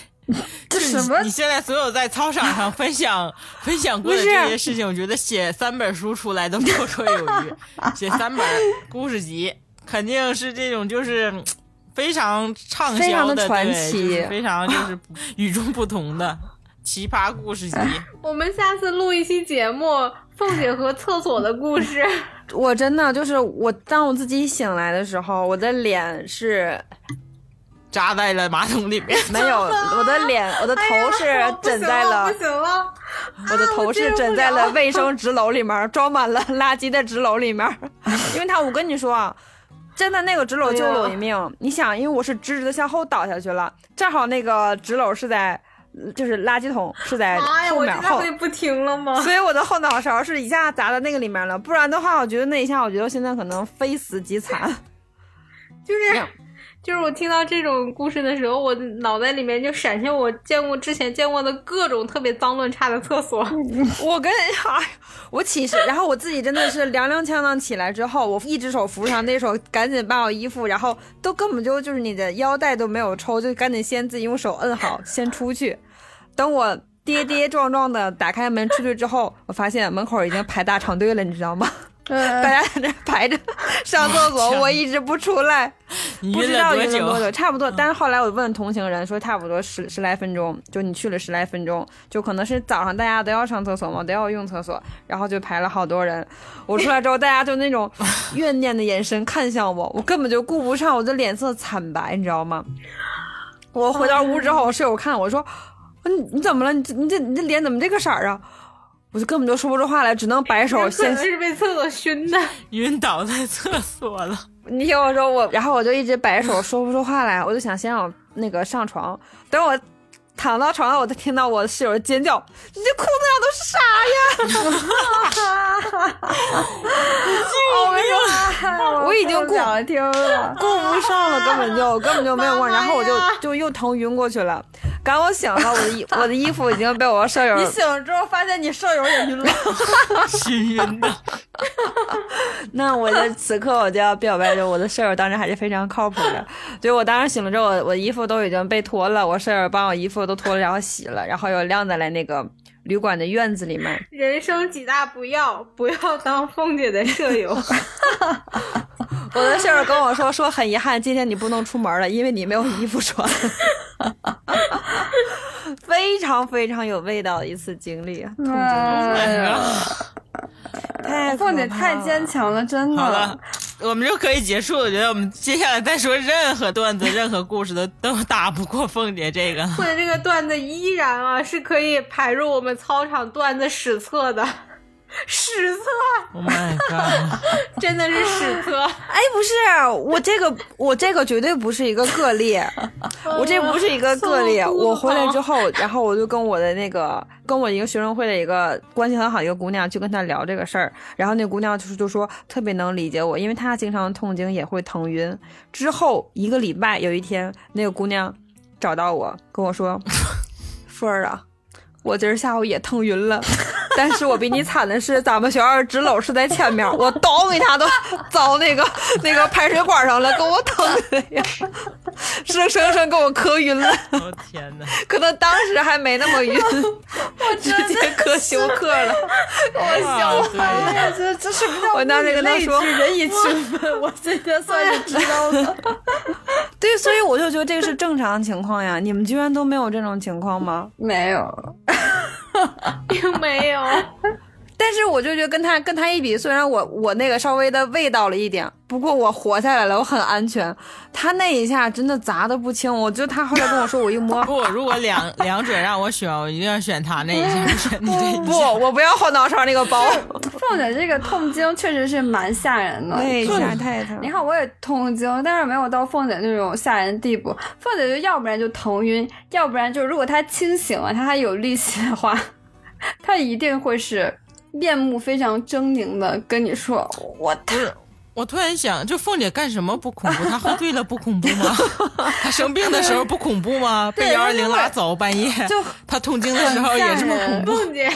这什么你？你现在所有在操场上分享分享过的这些事情，我觉得写三本书出来都绰绰有余。写三本故事集，肯定是这种就是嗯 非常畅非常的销的传奇就是非常就是 与众不同的奇葩故事集。我们下次录一期节目，凤姐和厕所的故事。我真的就是我，当我自己醒来的时候，我的脸是扎在了马桶里面，没有，我的脸，我的头是枕在了，不行了，我的头是枕在了卫生纸篓里面，装满了垃圾的纸篓里面。因为他，我跟你说啊，真的那个纸篓救了我一命。你想，因为我是直直的向后倒下去了，正好那个纸篓是在，就是垃圾桶是在后面后我这下可以不停了吗？所以我的后脑勺是一下砸到那个里面了，不然的话，我觉得那一下，我觉得我现在可能非死即残。就是就是我听到这种故事的时候，我脑袋里面就闪现我见过之前见过的各种特别脏乱差的厕所。我跟 哎，我起身，然后我自己真的是踉踉跄跄起来之后，我一只手扶上，那手赶紧把我衣服，然后都根本就就是你的腰带都没有抽，就赶紧先自己用手摁好，先出去。等我跌跌撞撞的打开门出去之后，我发现门口已经排大长队了，你知道吗？大家在那排着 上厕所，我一直不出来。不知道晕了多久？差不多。但是后来我问同行人说，差不多十十来分钟，就你去了十来分钟，就可能是早上大家都要上厕所嘛，都要用厕所，然后就排了好多人。我出来之后，大家就那种怨念的眼神看向我，我根本就顾不上，我的脸色惨白，你知道吗？我回到屋之后，我室友看我说：“你你怎么了？你这你这你这脸怎么这个色儿啊？”我就根本就说不出话来，只能摆手可先能是被厕所熏的。晕倒在厕所了。你听我说，我然后我就一直摆手说不出话来，我就想先让我那个上床，等我躺到床上，我就听到我室友尖叫：“你这裤子上都是啥呀？”我跟你说，我已经顾想听了。顾不上了，根本就根本就没有忘，然后我就就又疼晕过去了。赶我醒了，我的衣我的衣服已经被我舍友 你醒了之后发现你舍友也晕了，是晕的，那我就此刻我就要表白，就我的舍友当时还是非常靠谱的。就我当时醒了之后，我我衣服都已经被脱了，我舍友帮我衣服都脱了，然后洗了，然后又晾在了那个旅馆的院子里面。人生几大不要，不要当凤姐的舍友。我的舍友跟我说，说很遗憾，今天你不能出门了，因为你没有衣服穿。非常非常有味道的一次经历，痛经哎呀，太可凤姐太坚。强了，真好了的。，我们就可以结束。我觉得我们接下来再说任何段子、任何故事都都打不过凤姐这个。或者这个段子依然啊是可以排入我们操场段子史册的。史册，Oh my god！真的是史册。哎，不是，我这个我这个绝对不是一个个例，我这不是一个个例。我回来之后，然后我就跟我的那个跟我一个学生会的一个关系很好一个姑娘，去跟她聊这个事儿，然后那姑娘就是就说特别能理解我，因为她经常痛经也会疼晕。之后一个礼拜，有一天那个姑娘找到我跟我说：“ 凤儿啊，我今儿下午也疼晕了。” 但是我比你惨的是，咱们学校纸篓是在前面，我咚一下都遭那个那个排水管上了，给我疼的呀，生生生给我磕晕了。我天哪！可能当时还没那么晕，我直接磕休克了。我笑死哎呀，这这什么叫我当时跟他说人以群分？我今天算是知道了。对，所以我就觉得这个是正常情况呀。你们居然都没有这种情况吗？没有，并没有。但是我就觉得跟他跟他一比，虽然我我那个稍微的味道了一点，不过我活下来了，我很安全。他那一下真的砸的不轻，我觉得他后来跟我说，我一摸，不，如果两两者让我选，我一定要选他那一下，不选你这一不，我不要后脑勺那个包，凤姐这个痛经确实是蛮吓人的。那一下太疼你。看我也痛经，但是没有到凤姐那种吓人地步。凤姐就要不然就疼晕，要不然就如果她清醒了，她还有力气的话，她一定会是面目非常狰狞的跟你说：“我不是，我突然想，就凤姐干什么不恐怖？她喝醉了不恐怖吗？她生病的时候不恐怖吗？被幺二零拉走半夜，就她痛经的时候也这么恐怖。凤姐，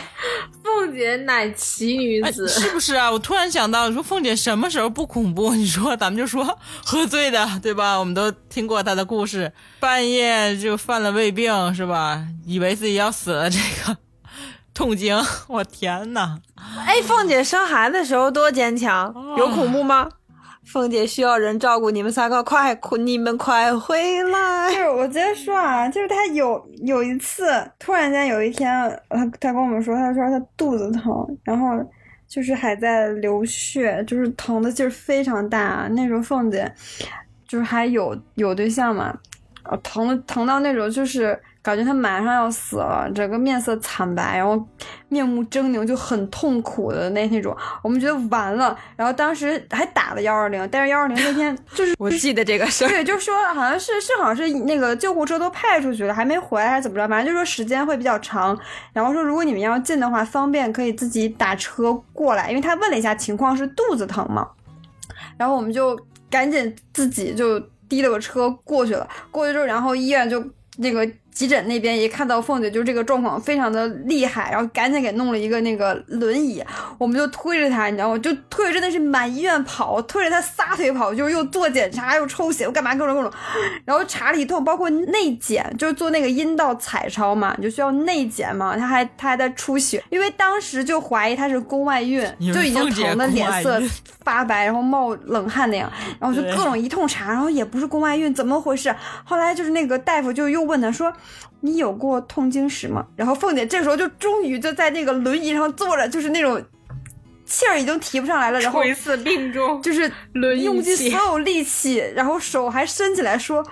凤姐乃奇女哎，子，是不是啊？我突然想到，你说凤姐什么时候不恐怖？你说咱们就说喝醉的，对吧？我们都听过她的故事，半夜就犯了胃病，是吧？以为自己要死了，这个痛经，我天哪！哎，凤姐生孩子的时候多坚强，有恐怖吗？凤姐需要人照顾，你们三个快，你们快回来就！是我直接说啊，就是她有有一次，突然间有一天，她她跟我们说，她说她肚子疼，然后就是还在流血，就是疼的劲儿非常大。那时候凤姐就是还有有对象嘛，呃疼的疼到那种就是感觉他马上要死了，整个面色惨白，然后面目狰狞，就很痛苦的那那种。我们觉得完了，然后当时还打了幺二零，但是幺二零那天就是 我记得这个事儿。对，就说好像是是好像是那个救护车都派出去了，还没回来还是怎么着，反正就说时间会比较长。然后说如果你们要进的话，方便可以自己打车过来，因为他问了一下情况是肚子疼嘛。然后我们就赶紧自己就提了个车过去了。过去之后，然后医院就那个急诊那边一看到凤姐就这个状况非常的厉害，然后赶紧给弄了一个那个轮椅，我们就推着她，你知道吗？就推着真的是满医院跑，推着她撒腿跑，就是又做检查又抽血又干嘛各种各种，然后查了一通，包括内检，就是做那个阴道彩超嘛，你就需要内检嘛，她还她还在出血，因为当时就怀疑她是宫外孕，就已经疼的脸色发白，然后冒冷汗那样，然后就各种一通查，然后也不是宫外孕，怎么回事？后来就是那个大夫就又问她说：“你有过痛经史吗？”然后凤姐这时候就终于就在那个轮椅上坐着，就是那种气儿已经提不上来了，然后垂死病中，就是轮椅用尽所有力气，然后手还伸起来说：“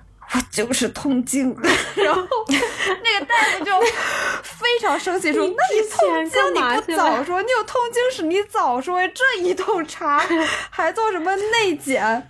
我就是痛经。”然后那个大夫就非常生气说：“那你痛经你不早说，你有痛经史你早说呀！这一通查 还做什么内检？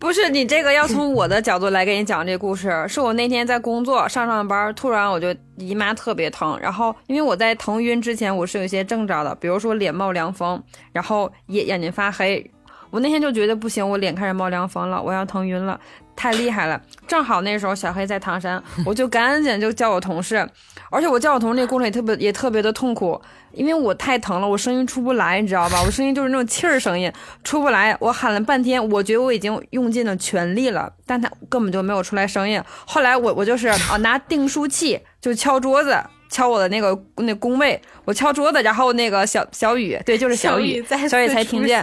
不是你这个要从我的角度来给你讲这故事，是我那天在工作上上班，突然我就姨妈特别疼，然后因为我在疼晕之前我是有一些症状的，比如说脸冒凉风，然后眼眼睛发黑，我那天就觉得不行，我脸开始冒凉风了，我要疼晕了，太厉害了。正好那时候小黑在唐山，我就赶紧就叫我同事，而且我叫我同事那过程也特别也特别的痛苦，因为我太疼了，我声音出不来，你知道吧？我声音就是那种气儿声音，出不来。我喊了半天，我觉得我已经用尽了全力了，但他根本就没有出来声音。后来我我就是啊拿订书器就敲桌子。敲我的那个那工位，我敲桌子，然后那个小小雨，对，就是小雨，再小雨才听见，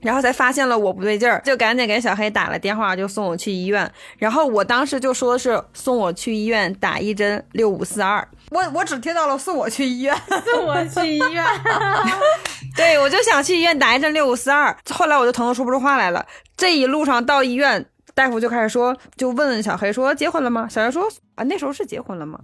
然后才发现了我不对劲儿，就赶紧给小黑打了电话，就送我去医院。然后我当时就说是送我去医院打一针六五四二，我我只听到了送我去医院。送我去医院。对我就想去医院打一针六五四二。后来我就疼得说不出话来了。这一路上到医院，大夫就开始说，就问小黑说结婚了吗？小黑说啊，那时候是结婚了吗？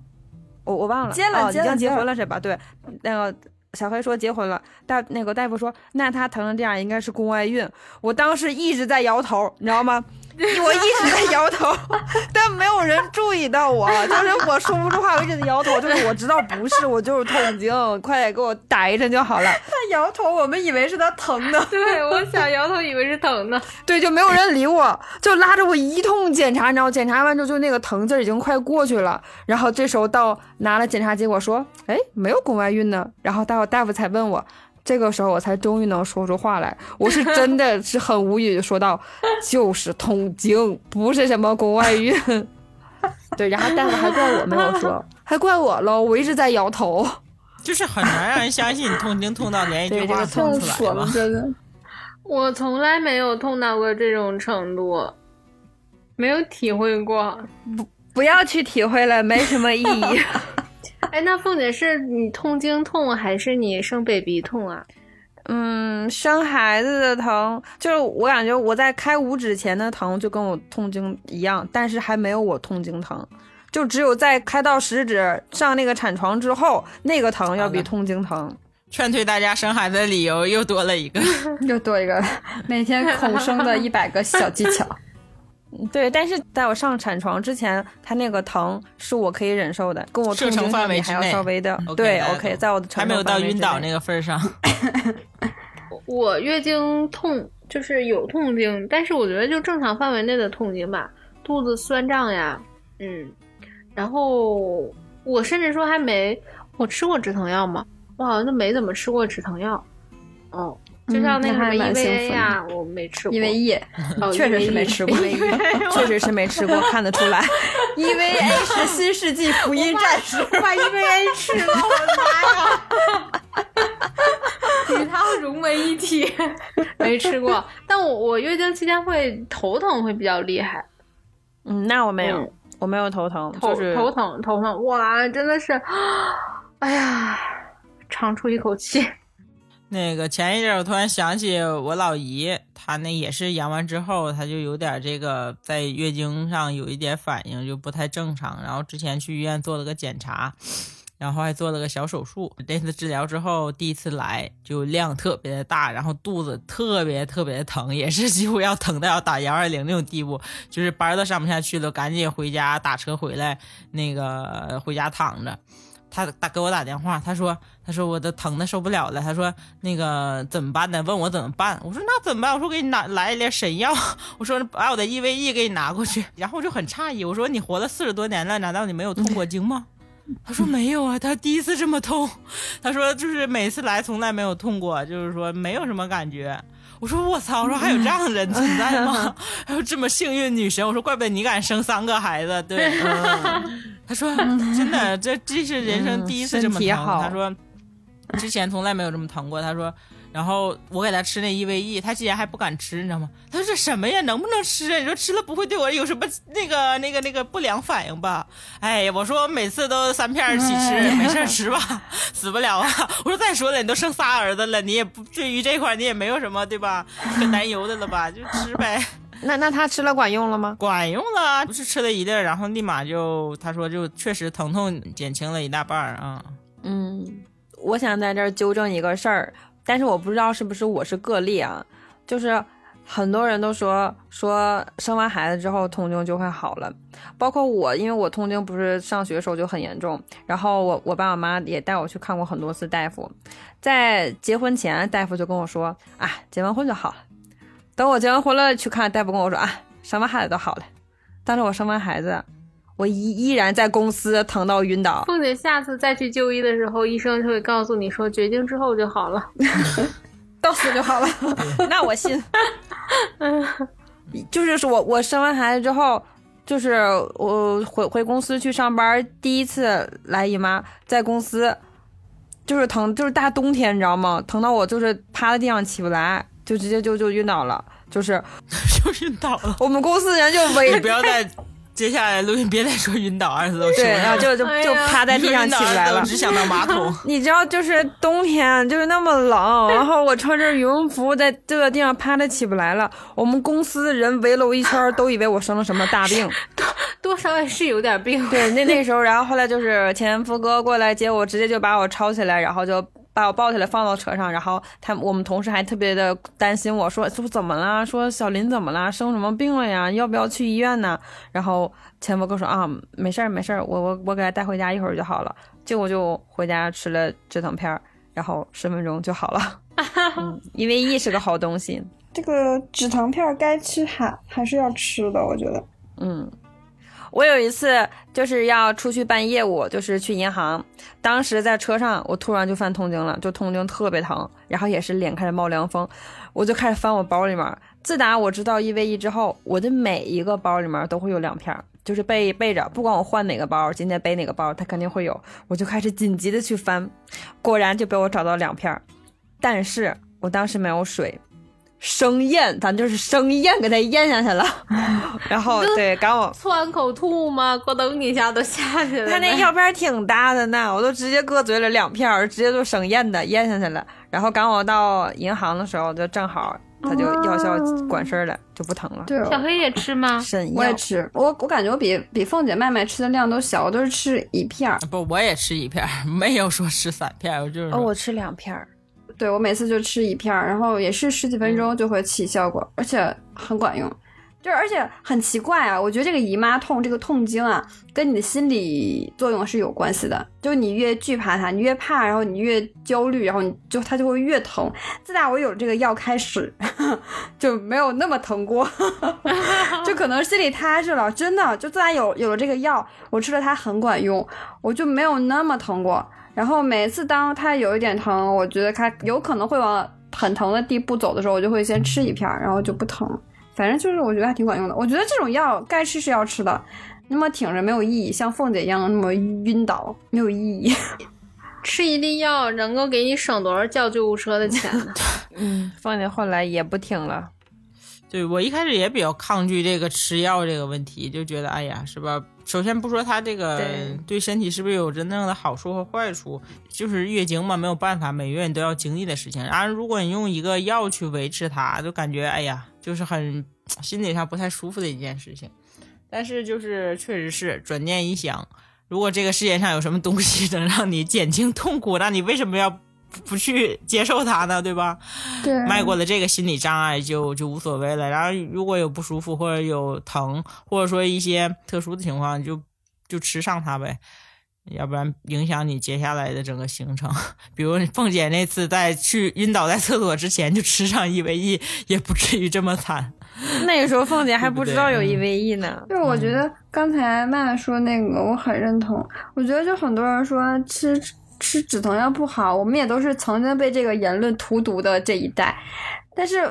我我忘了，结了哦、已经结结了结婚了是吧？对，那个小黑说结婚了，大那个大夫说那他疼成这样应该是宫外孕。我当时一直在摇头，你知道吗？我一直在摇头，但没有人注意到我，就是我说不出话，我一直在摇头，就是我知道不是，我就是痛经，快点给我打一针就好了。他摇头，我们以为是他疼的。对，我想摇头，以为是疼的。对，就没有人理我，就拉着我一通检查，你知道，检查完之后就那个疼劲儿已经快过去了。然后这时候到拿了检查结果说，哎，没有宫外孕呢。然后待会大夫才问我。这个时候我才终于能说出话来，我是 真的是很无语，说道：“就是痛经，不是什么宫外孕。”对，然后大夫还怪我没有说，还怪我喽，我一直在摇头，就是很难让人相信痛经痛到连一句话对这个痛出来了？真的。我从来没有痛到过这种程度，没有体会过。不不要去体会了，没什么意义。哎，那凤姐是你痛经痛还是你生 baby 痛啊？嗯，生孩子的疼，就是我感觉我在开五指前的疼就跟我痛经一样，但是还没有我痛经疼，就只有在开到十指上那个产床之后，那个疼要比痛经疼。劝退大家生孩子的理由又多了一个。又多一个每天恐生的一百个小技巧。对，但是在我上产床之前，他那个疼是我可以忍受的，跟我痛经射程范围还要稍微的对 OK，在我的承还没有受范围之内到晕倒那个份儿上，我月经痛就是有痛经，但是我觉得就正常范围内的痛经吧，肚子酸胀呀，嗯，然后我甚至说还没我吃过止疼药吗？我好像都没怎么吃过止疼药，哦，就像那个 EVA 福呀，我没吃过，因为 E 哦 确实是没吃过 EVA 确实是没吃过，看得出来。EVA 是新世纪福音战士。我把 EVA 吃了，我的妈呀！与它融为一体，没吃过。但我我月经期间会头疼，会比较厉害，嗯，那我没有，嗯我没有头疼，头就是头疼头疼，哇，真的是，哎呀，长出一口气。那个前一阵我突然想起我老姨，她那也是阳完之后，她就有点这个在月经上有一点反应，就不太正常。然后之前去医院做了个检查，然后还做了个小手术。这次治疗之后，第一次来就量特别的大，然后肚子特别特别的疼，也是几乎要疼到要打幺二零那种地步，就是班都上不下去了，赶紧回家打车回来，那个回家躺着。他打给我打电话，他说他说我都疼的受不了了，他说那个怎么办呢？问我怎么办？我说那怎么办？我说给你拿来一粒神药，我说把我的 EVE 给你拿过去。然后我就很诧异，我说你活了四十多年了，难道你没有痛过经吗？他说没有啊，他第一次这么痛。他说就是每次来从来没有痛过，就是说没有什么感觉。我说我操，我说还有这样的人存在吗？还有这么幸运女神？我说怪不得你敢生三个孩子。对，他说真的，这这是人生第一次这么疼。他说之前从来没有这么疼过。他说，然后我给他吃那 EVE，他竟然还不敢吃，你知道吗？他说这什么呀，能不能吃啊？你说吃了不会对我有什么那个那个那个不良反应吧？哎呀，我说我每次都三片儿起吃，没事儿吃吧，死不了啊。我说再说了，你都生仨儿子了，你也不对于这块儿你也没有什么对吧？可担忧的了吧？就吃呗。那那他吃了管用了吗？管用了，不是吃了一粒儿，然后立马就他说就确实疼痛减轻了一大半儿啊。嗯，我想在这儿纠正一个事儿，但是我不知道是不是我是个例啊，就是很多人都说说生完孩子之后痛经就会好了，包括我，因为我痛经不是上学的时候就很严重，然后我我爸我妈也带我去看过很多次大夫，在结婚前大夫就跟我说啊，结完婚就好了，等我结完婚了去看大夫跟我说啊，生完孩子都好了，但是我生完孩子。我依依然在公司疼到晕倒，凤姐下次再去就医的时候，医生就会告诉你说绝经之后就好了。到死就好了。那我信。就是我我生完孩子之后，就是我回回公司去上班，第一次来姨妈，在公司就是疼，就是大冬天，你知道吗？疼到我就是趴在地上起不来，就直接就就晕倒了。就是就晕倒了。我们公司人就围你不要再接下来录音别再说晕倒二字都说对，然后就就就趴在地上起不来了。只想到马桶。你知道，就是冬天就是那么冷，然后我穿着羽绒服在这个地上趴着起不来了。我们公司的人围了我一圈，都以为我生了什么大病。多少也是有点病。对，那那时候，然后后来就是前夫哥过来接我，直接就把我抄起来，然后就把我抱起来放到车上，然后他我们同事还特别的担心我说说怎么了？说小林怎么了？生什么病了呀？要不要去医院呢？然后前夫跟我说啊，没事儿没事儿，我我我给他带回家一会儿就好了。结果就回家吃了止疼片儿，然后十分钟就好了。嗯，因为 E 是个好东西。这个止疼片该吃还还是要吃的，我觉得。嗯，我有一次就是要出去办业务，就是去银行，当时在车上，我突然就犯痛经了，就痛经特别疼，然后也是脸开始冒凉风，我就开始翻我包里面。自打我知道一 v 一之后，我的每一个包里面都会有两片，就是备备着，不管我换哪个包，今天背哪个包，它肯定会有，我就开始紧急的去翻，果然就被我找到两片，但是我当时没有水。生咽，咱就是生咽，给它咽下去了。然后对，赶我窜口吐吗？咯噔一下都下去了。他那药片挺大的呢，我都直接搁嘴里两片，直接就生咽的咽下去了。然后赶我到银行的时候，就正好他就药效管事儿了，就不疼了。对，小黑也吃吗？肾我也吃，我我感觉我比比凤姐、麦麦吃的量都小，我都是吃一片儿。不，我也吃一片，没有说吃三片，我就是哦，我吃两片。对我每次就吃一片儿，然后也是十几分钟就会起效果，而且很管用。就是而且很奇怪啊，我觉得这个姨妈痛、这个痛经啊，跟你的心理作用是有关系的。就你越惧怕它，你越怕，然后你越焦虑，然后你就它就会越疼。自打我有这个药开始，就没有那么疼过，就可能心里踏实了。真的，就自打有有了这个药，我吃了它很管用，我就没有那么疼过。然后每次当它有一点疼，我觉得它有可能会往很疼的地步走的时候，我就会先吃一片，然后就不疼。反正就是我觉得还挺管用的。我觉得这种药该吃是要吃的，那么挺着没有意义，像凤姐一样那么晕倒没有意义。吃一粒药能够给你省多少叫救护车的钱呢？嗯，凤姐后来也不挺了。对我一开始也比较抗拒这个吃药这个问题，就觉得哎呀，是吧？首先不说它这个对身体是不是有真正的好处和坏处，就是月经嘛，没有办法，每月你都要经历的事情。然后如果你用一个药去维持它，就感觉哎呀，就是很心理上不太舒服的一件事情。但是就是确实是转念一想，如果这个世界上有什么东西能让你减轻痛苦，那你为什么要？不去接受它呢，对吧？对，迈过了这个心理障碍就就无所谓了。然后如果有不舒服或者有疼，或者说一些特殊的情况，就就吃上它呗，要不然影响你接下来的整个行程。比如凤姐那次在去晕倒在厕所之前就吃上一 v 一，也不至于这么惨。那个时候凤姐还不知道有一 v 一呢。就是我觉得刚才麦麦说那个，我很认同。我觉得就很多人说吃。吃止疼药不好，我们也都是曾经被这个言论荼毒的这一代。但是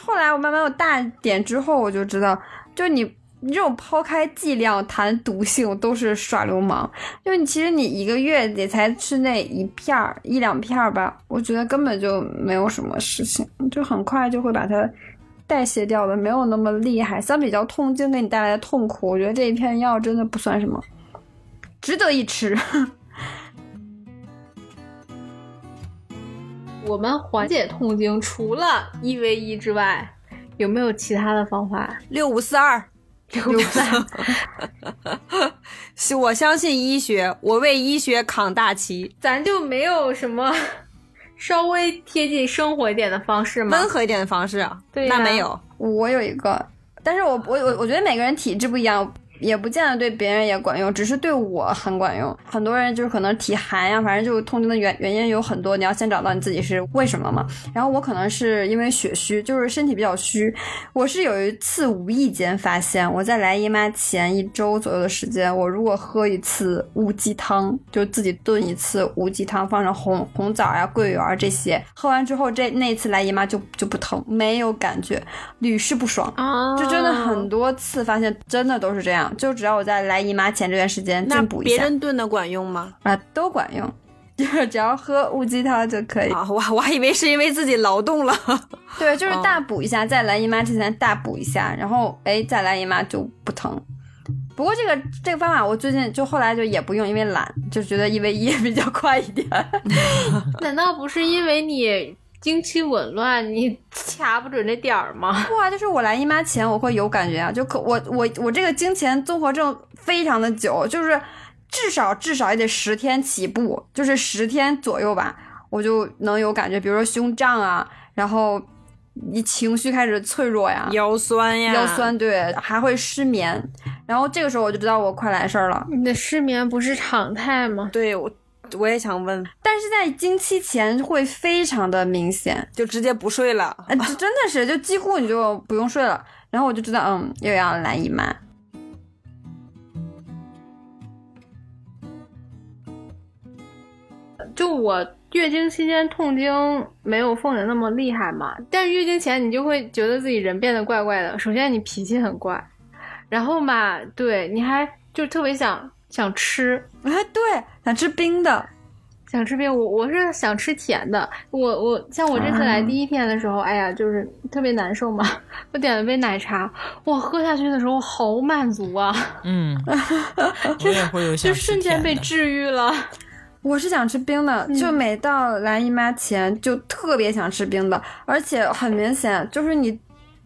后来我慢慢有大点之后，我就知道，就你你这种抛开剂量谈毒性都是耍流氓。就你其实你一个月也才吃那一片儿一两片儿吧，我觉得根本就没有什么事情，就很快就会把它代谢掉的，没有那么厉害。相比较痛经给你带来的痛苦，我觉得这一片药真的不算什么，值得一吃。我们缓解痛经除了一 v 一之外，有没有其他的方法？六五四二，六五四二。我相信医学，我为医学扛大旗。咱就没有什么稍微贴近生活一点的方式吗？温和一点的方式啊？对，那没有。我有一个，但是我我我我觉得每个人体质不一样。也不见得对别人也管用，只是对我很管用。很多人就是可能体寒呀，反正就是痛经的原原因有很多，你要先找到你自己是为什么嘛。然后我可能是因为血虚，就是身体比较虚。我是有一次无意间发现，我在来姨妈前一周左右的时间，我如果喝一次乌鸡汤，就自己炖一次乌鸡汤，放上红红枣呀、桂圆这些，喝完之后这那次来姨妈就就不疼，没有感觉，屡试不爽啊！就真的很多次发现，真的都是这样。就只要我在来姨妈前这段时间进补一下，别人炖的管用吗？啊，都管用，就是只要喝乌鸡汤就可以。啊，我我还以为是因为自己劳动了。对，就是大补一下，在来姨妈之前大补一下，然后哎，再来姨妈就不疼。不过这个这个方法我最近就后来就也不用，因为懒，就觉得一 v 一比较快一点。难道不是因为你？经期紊乱，你 掐不准这点儿吗？不啊，就是我来姨妈前我会有感觉啊，就可我我我这个经前综合症非常的久，就是至少至少也得十天起步，就是十天左右吧。我就能有感觉，比如说胸胀啊，然后你情绪开始脆弱呀，腰酸呀，腰酸，对，还会失眠。然后这个时候我就知道我快来事儿了。你的失眠不是常态吗？对我我也想问，但是在经期前会非常的明显，就直接不睡了。真的是就几乎你就不用睡了。然后我就知道，嗯，又要来姨妈。就我月经期间痛经没有凤姐那么厉害嘛，但是月经前你就会觉得自己人变得怪怪的。首先你脾气很怪，然后嘛，对，你还就特别想想吃，哎，对，想吃冰的，想吃冰。我我是想吃甜的。我我像我这次来第一天的时候，哎呀，就是特别难受嘛。我点了杯奶茶，哇，喝下去的时候好满足啊，嗯，我也会有想就瞬间被治愈了。我是想吃冰的，就每到来姨妈前就特别想吃冰的，而且很明显，就是你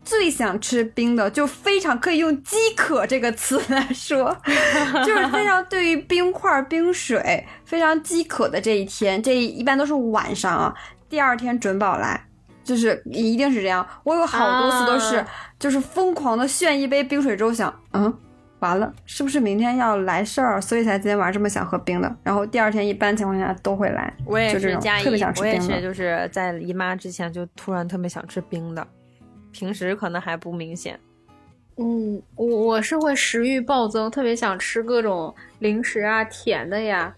最想吃冰的，就非常可以用“饥渴”这个词来说，就是非常对于冰块、冰水非常饥渴的这一天，这一般都是晚上啊，第二天准保来。就是一定是这样，我有好多次都是，啊就是疯狂的炫一杯冰水之后想，嗯，完了，是不是明天要来事儿，所以才今天晚上这么想喝冰的？然后第二天一般情况下都会来。我也就是加一特别想，吃我也是，冰的就是在姨妈之前就突然特别想吃冰的，平时可能还不明显。嗯，我我是会食欲暴增，特别想吃各种零食啊、甜的呀。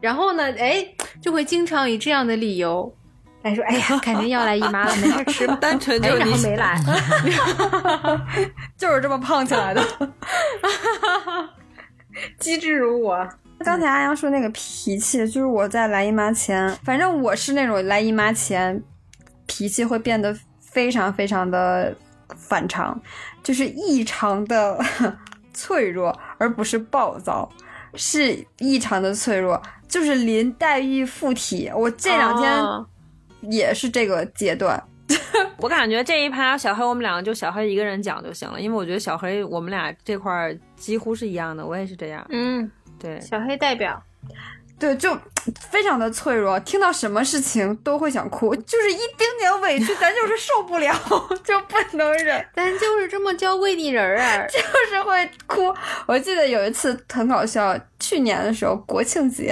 然后呢，哎，就会经常以这样的理由来说，哎呀，肯定要来姨妈了，没事吃吧。单纯就哎，是你然后没来。就是这么胖起来的。机智如我。刚才阿阳说那个脾气，就是我在来姨妈前，反正我是那种来姨妈前脾气会变得非常非常的反常，就是异常的 脆弱，而不是暴躁，是异常的脆弱，就是林黛玉附体。我这两天哦也是这个阶段。我感觉这一趴小黑我们两个就小黑一个人讲就行了，因为我觉得小黑我们俩这块儿几乎是一样的，我也是这样。嗯，对，小黑代表。对，就非常的脆弱，听到什么事情都会想哭，就是一丁点委屈，咱就是受不了，就不能忍。咱就是这么娇贵的人儿啊。就是会哭。我记得有一次很搞笑，去年的时候国庆节，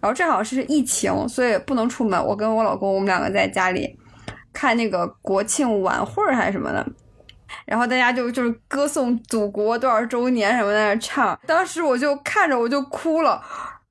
然后正好是疫情，所以不能出门。我跟我老公我们两个在家里看那个国庆晚会儿还是什么的。然后大家就就是歌颂祖国多少周年什么在那唱，当时我就看着我就哭了，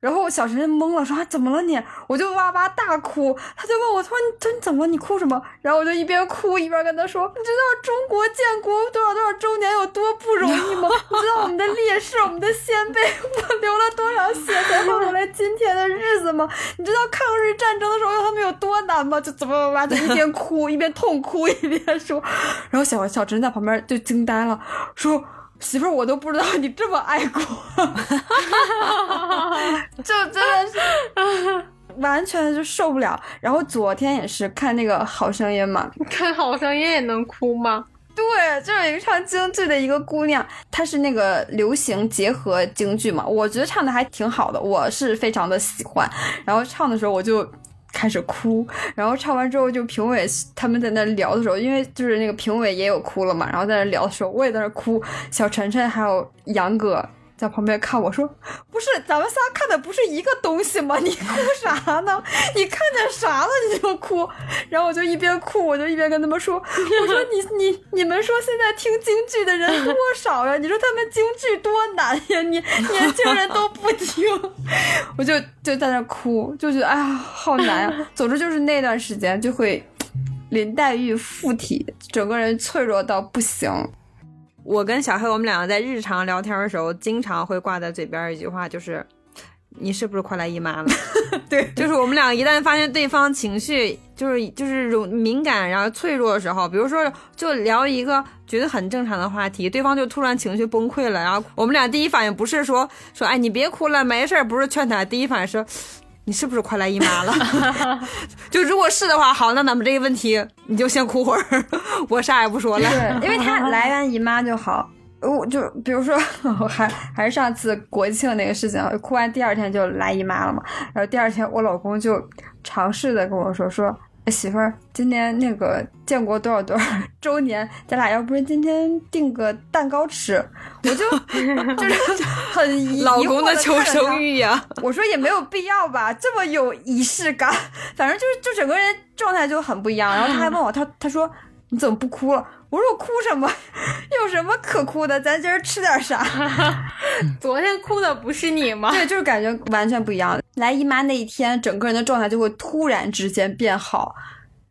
然后小陈懵了，说、啊、怎么了你？我就哇哇大哭，他就问我，他说你他说你怎么了？你哭什么？然后我就一边哭一边跟他说，你知道中国建国多少多少周年有多不容易吗？你知道我们的烈士、我们的先辈，我流了多少血才换回来今天的日子吗？你知道抗日战争的时候他们有多难吗？就怎么哇就一边哭一边痛哭一边说，然后小小陈在旁边就惊呆了，说。媳妇儿，我都不知道你这么爱国，就真的是完全就受不了。然后昨天也是看那个《好声音》嘛，看好声音也能哭吗？对，就是一个唱京剧的一个姑娘，她是那个流行结合京剧嘛，我觉得唱的还挺好的，我是非常的喜欢。然后唱的时候我就开始哭，然后唱完之后就评委他们在那聊的时候，因为就是那个评委也有哭了嘛，然后在那聊的时候我也在那哭，小晨晨还有杨哥。在旁边看我说：“不是，咱们仨看的不是一个东西吗？你哭啥呢？你看见啥了你就哭。”然后我就一边哭，我就一边跟他们说：“我说你你你们说现在听京剧的人多少呀？你说他们京剧多难呀？你年轻人都不听。”我就就在那哭，就觉得哎呀好难呀。总之就是那段时间就会林黛玉附体，整个人脆弱到不行。我跟小黑我们两个在日常聊天的时候，经常会挂在嘴边一句话，就是“你是不是快来姨妈了？”对，就是我们俩一旦发现对方情绪就是就是容敏感然后脆弱的时候，比如说就聊一个觉得很正常的话题，对方就突然情绪崩溃了，然后我们俩第一反应不是说说哎你别哭了没事儿，不是劝他，第一反应是。你是不是快来姨妈了？就如果是的话，好，那咱们这个问题你就先哭会儿，我啥也不说了。对，因为他来完姨妈就好。我就比如说，我还还是上次国庆那个事情，哭完第二天就来姨妈了嘛。然后第二天我老公就尝试的跟我说说。媳妇儿，今年那个建国多少多少周年，咱俩要不是今天订个蛋糕吃，我就 就是很疑老公的求生欲呀。我说也没有必要吧，这么有仪式感，反正就是就整个人状态就很不一样。然后他还问我，他他说你怎么不哭了？我说我哭什么？有什么可哭的？咱今儿吃点啥？昨天哭的不是你吗？对，就是感觉完全不一样。来姨妈那一天，整个人的状态就会突然之间变好。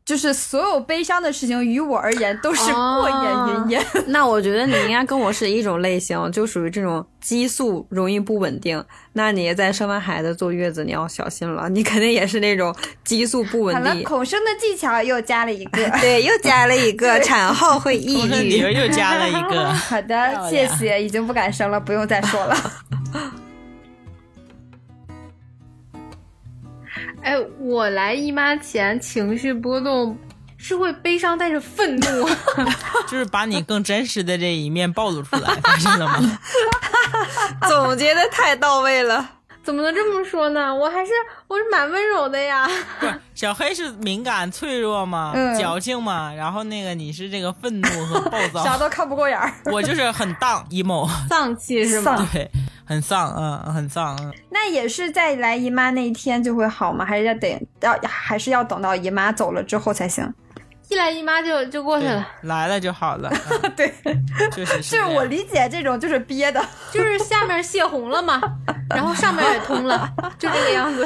就是所有悲伤的事情，于我而言都是过眼云烟。那我觉得你应该跟我是一种类型，就属于这种激素容易不稳定。那你在生完孩子坐月子，你要小心了。你肯定也是那种激素不稳定。好了，口生的技巧又加了一个，对，又加了一个，产后会抑郁，又加了一个。好的，谢谢，已经不敢生了，不用再说了。哎，我来姨妈前情绪波动是会悲伤带着愤怒，就是把你更真实的这一面暴露出来，发现了吗？总结的太到位了，怎么能这么说呢？我还是我是蛮温柔的呀。不是小黑是敏感脆弱嘛，矫情嘛，然后那个你是这个愤怒和暴躁，啥都看不过眼儿。我就是很荡 emo，丧气是吗？对。很丧，嗯，很丧，嗯。那也是在来姨妈那一天就会好吗？还是要等要还是要等到姨妈走了之后才行？一来姨妈就就过去了，来了就好了。对，就 是就是我理解这种就是憋的，就是下面泄洪了嘛，然后上面也通了，就这个样子。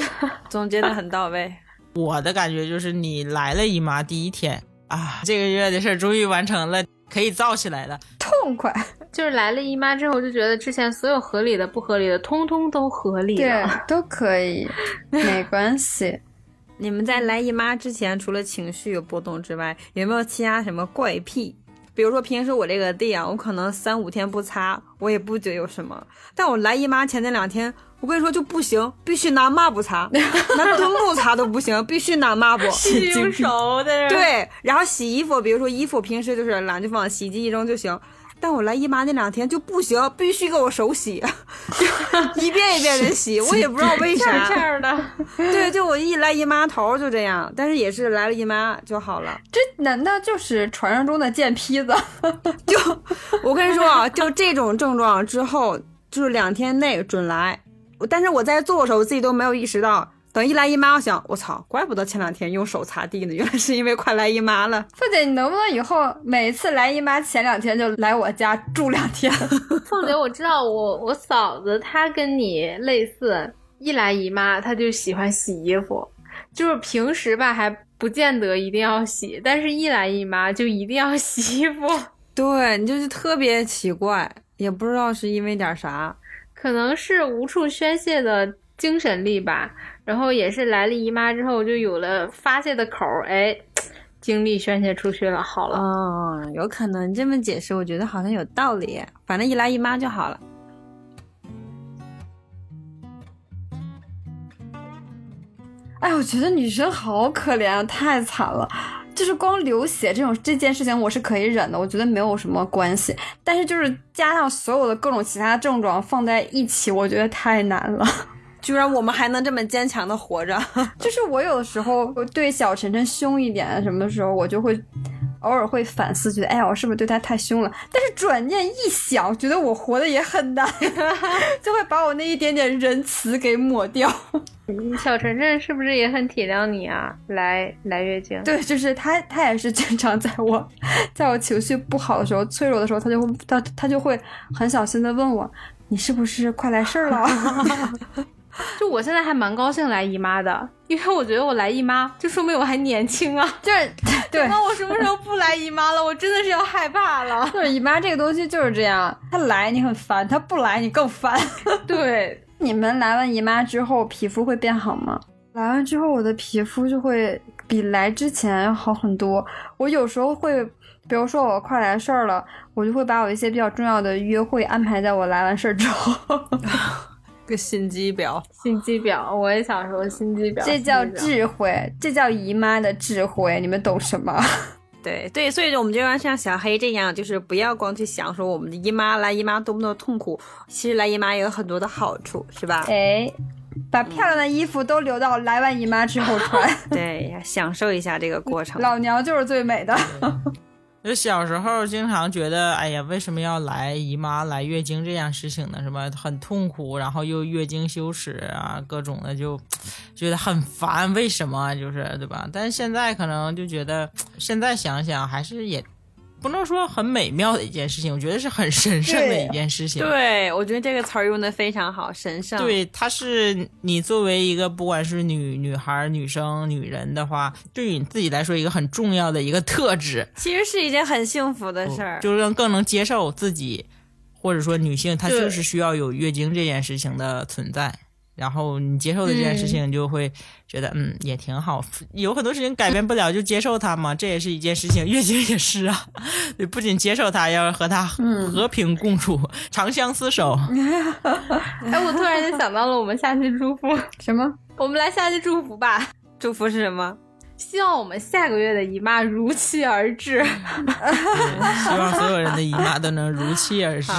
总结的很到位。我的感觉就是你来了姨妈第一天啊，这个月的事终于完成了，可以造起来了，痛快。就是来了姨妈之后，就觉得之前所有合理的、不合理的，通通都合理了，对，都可以，没关系。你们在来姨妈之前，除了情绪有波动之外，有没有其他什么怪癖？比如说平时我这个地啊，我可能三五天不擦，我也不觉得有什么。但我来姨妈前那两天，我跟你说就不行，必须拿抹布擦，拿墩布擦都不行，必须拿抹布。洗手的。对，然后洗衣服，比如说衣服平时就是懒就放洗衣机一扔就行。但我来姨妈那两天就不行，必须给我手洗，一遍一遍的洗，我也不知道为啥。这样的，对，就我一来姨妈头就这样，但是也是来了姨妈就好了。这难道就是传说中的贱坯子？就我跟你说啊，就这种症状之后，就是两天内准来。但是我在做的时候，我自己都没有意识到。等一来姨妈，我想，我操，怪不得前两天用手擦地呢，原来是因为快来姨妈了。凤姐，你能不能以后每次来姨妈前两天就来我家住两天？凤姐，我知道我我嫂子她跟你类似，一来姨妈她就喜欢洗衣服，就是平时吧还不见得一定要洗，但是一来姨妈就一定要洗衣服。对你就是特别奇怪，也不知道是因为点啥，可能是无处宣泄的精神力吧。然后也是来了姨妈之后，就有了发泄的口儿，哎，精力宣泄出去了，好了。嗯，有可能这么解释，我觉得好像有道理。反正一来姨妈就好了。哎，我觉得女生好可怜啊，太惨了。就是光流血这种这件事情，我是可以忍的，我觉得没有什么关系。但是就是加上所有的各种其他症状放在一起，我觉得太难了。居然我们还能这么坚强的活着，就是我有的时候对小晨晨凶一点，什么时候我就会偶尔会反思，觉得哎呀，我是不是对他太凶了？但是转念一想，觉得我活的也很难，就会把我那一点点仁慈给抹掉。小晨晨是不是也很体谅你啊？来来月经？对，就是他，他也是经常在我在我情绪不好的时候、脆弱的时候，他就会他他就会很小心的问我，你是不是快来事儿了？就我现在还蛮高兴来姨妈的，因为我觉得我来姨妈就说明我还年轻啊。就是 对，那我什么时候不来姨妈了？我真的是要害怕了。就是姨妈这个东西就是这样，她来你很烦，她不来你更烦。对，你们来完姨妈之后皮肤会变好吗？来完之后我的皮肤就会比来之前要好很多。我有时候会，比如说我快来事儿了，我就会把我一些比较重要的约会安排在我来完事儿之后。个心机婊，心机婊，我也想说心机婊，这叫智慧，这叫姨妈的智慧，你们懂什么？对对，所以我们就要像小黑这样，就是不要光去想说我们的姨妈来姨妈多么的痛苦，其实来姨妈也有很多的好处，是吧？哎，把漂亮的衣服都留到来完姨妈之后穿，对，享受一下这个过程。老娘就是最美的。就小时候经常觉得，哎呀，为什么要来姨妈、来月经这样事情呢？什么？很痛苦，然后又月经羞耻啊，各种的就觉得很烦。为什么？就是对吧？但是现在可能就觉得，现在想想还是也不能说很美妙的一件事情，我觉得是很神圣的一件事情。对，我觉得这个词儿用的非常好，神圣。对，它是你作为一个不管是女女孩、女生、女人的话，对于你自己来说一个很重要的一个特质。其实是一件很幸福的事儿，就是让更能接受自己，或者说女性她就是需要有月经这件事情的存在。然后你接受的这件事情，就会觉得嗯也挺好。有很多事情改变不了，就接受它嘛，这也是一件事情。月经也是啊，你，不仅接受它，要和它和平共处，长相厮守。哎，我突然就想到了，我们下期祝福什么？我们来下期祝福吧。祝福是什么？希望我们下个月的姨妈如期而至。希望所有人的姨妈都能如期而至。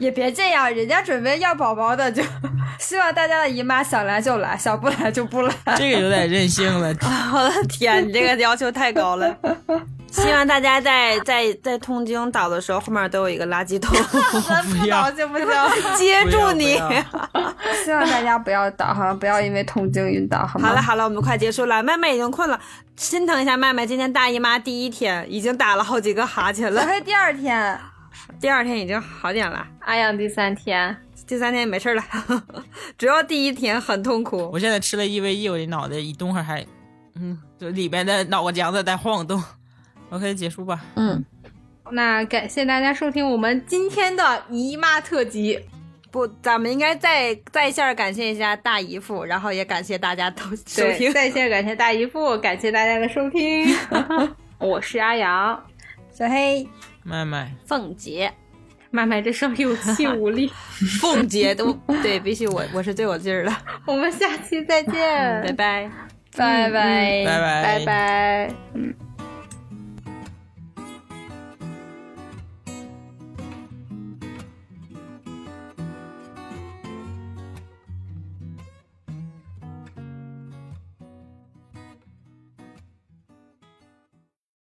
也别这样，人家准备要宝宝的，就希望大家的姨妈想来就来，想不来就不来。这个有点任性了。我的天，你这个要求太高了。希望大家在在在痛经倒的时候，后面都有一个垃圾桶，不倒行不行？接住你。希望大家不要倒，好像不要因为痛经晕倒，好吗？好了好了，我们快结束了。妹妹已经困了，心疼一下麦麦。今天大姨妈第一天，已经打了好几个哈欠了。小黑第二天。第二天已经好点了，阿阳第三天，第三天没事了，主要第一天很痛苦。我现在吃了一 v 一，我的脑袋一动会还，嗯，就里边的脑瓜浆子在晃动。OK，结束吧。嗯，那感谢大家收听我们今天的姨妈特辑。不，咱们应该在在线感谢一下大姨父，然后也感谢大家都收听。在线感谢大姨父，感谢大家的收听。我是阿阳，小黑。麦麦，凤姐，麦麦这声有气无力。凤姐都对，必须我我是最有劲儿的。我们下期再见，拜拜，拜拜，拜拜，拜拜，嗯。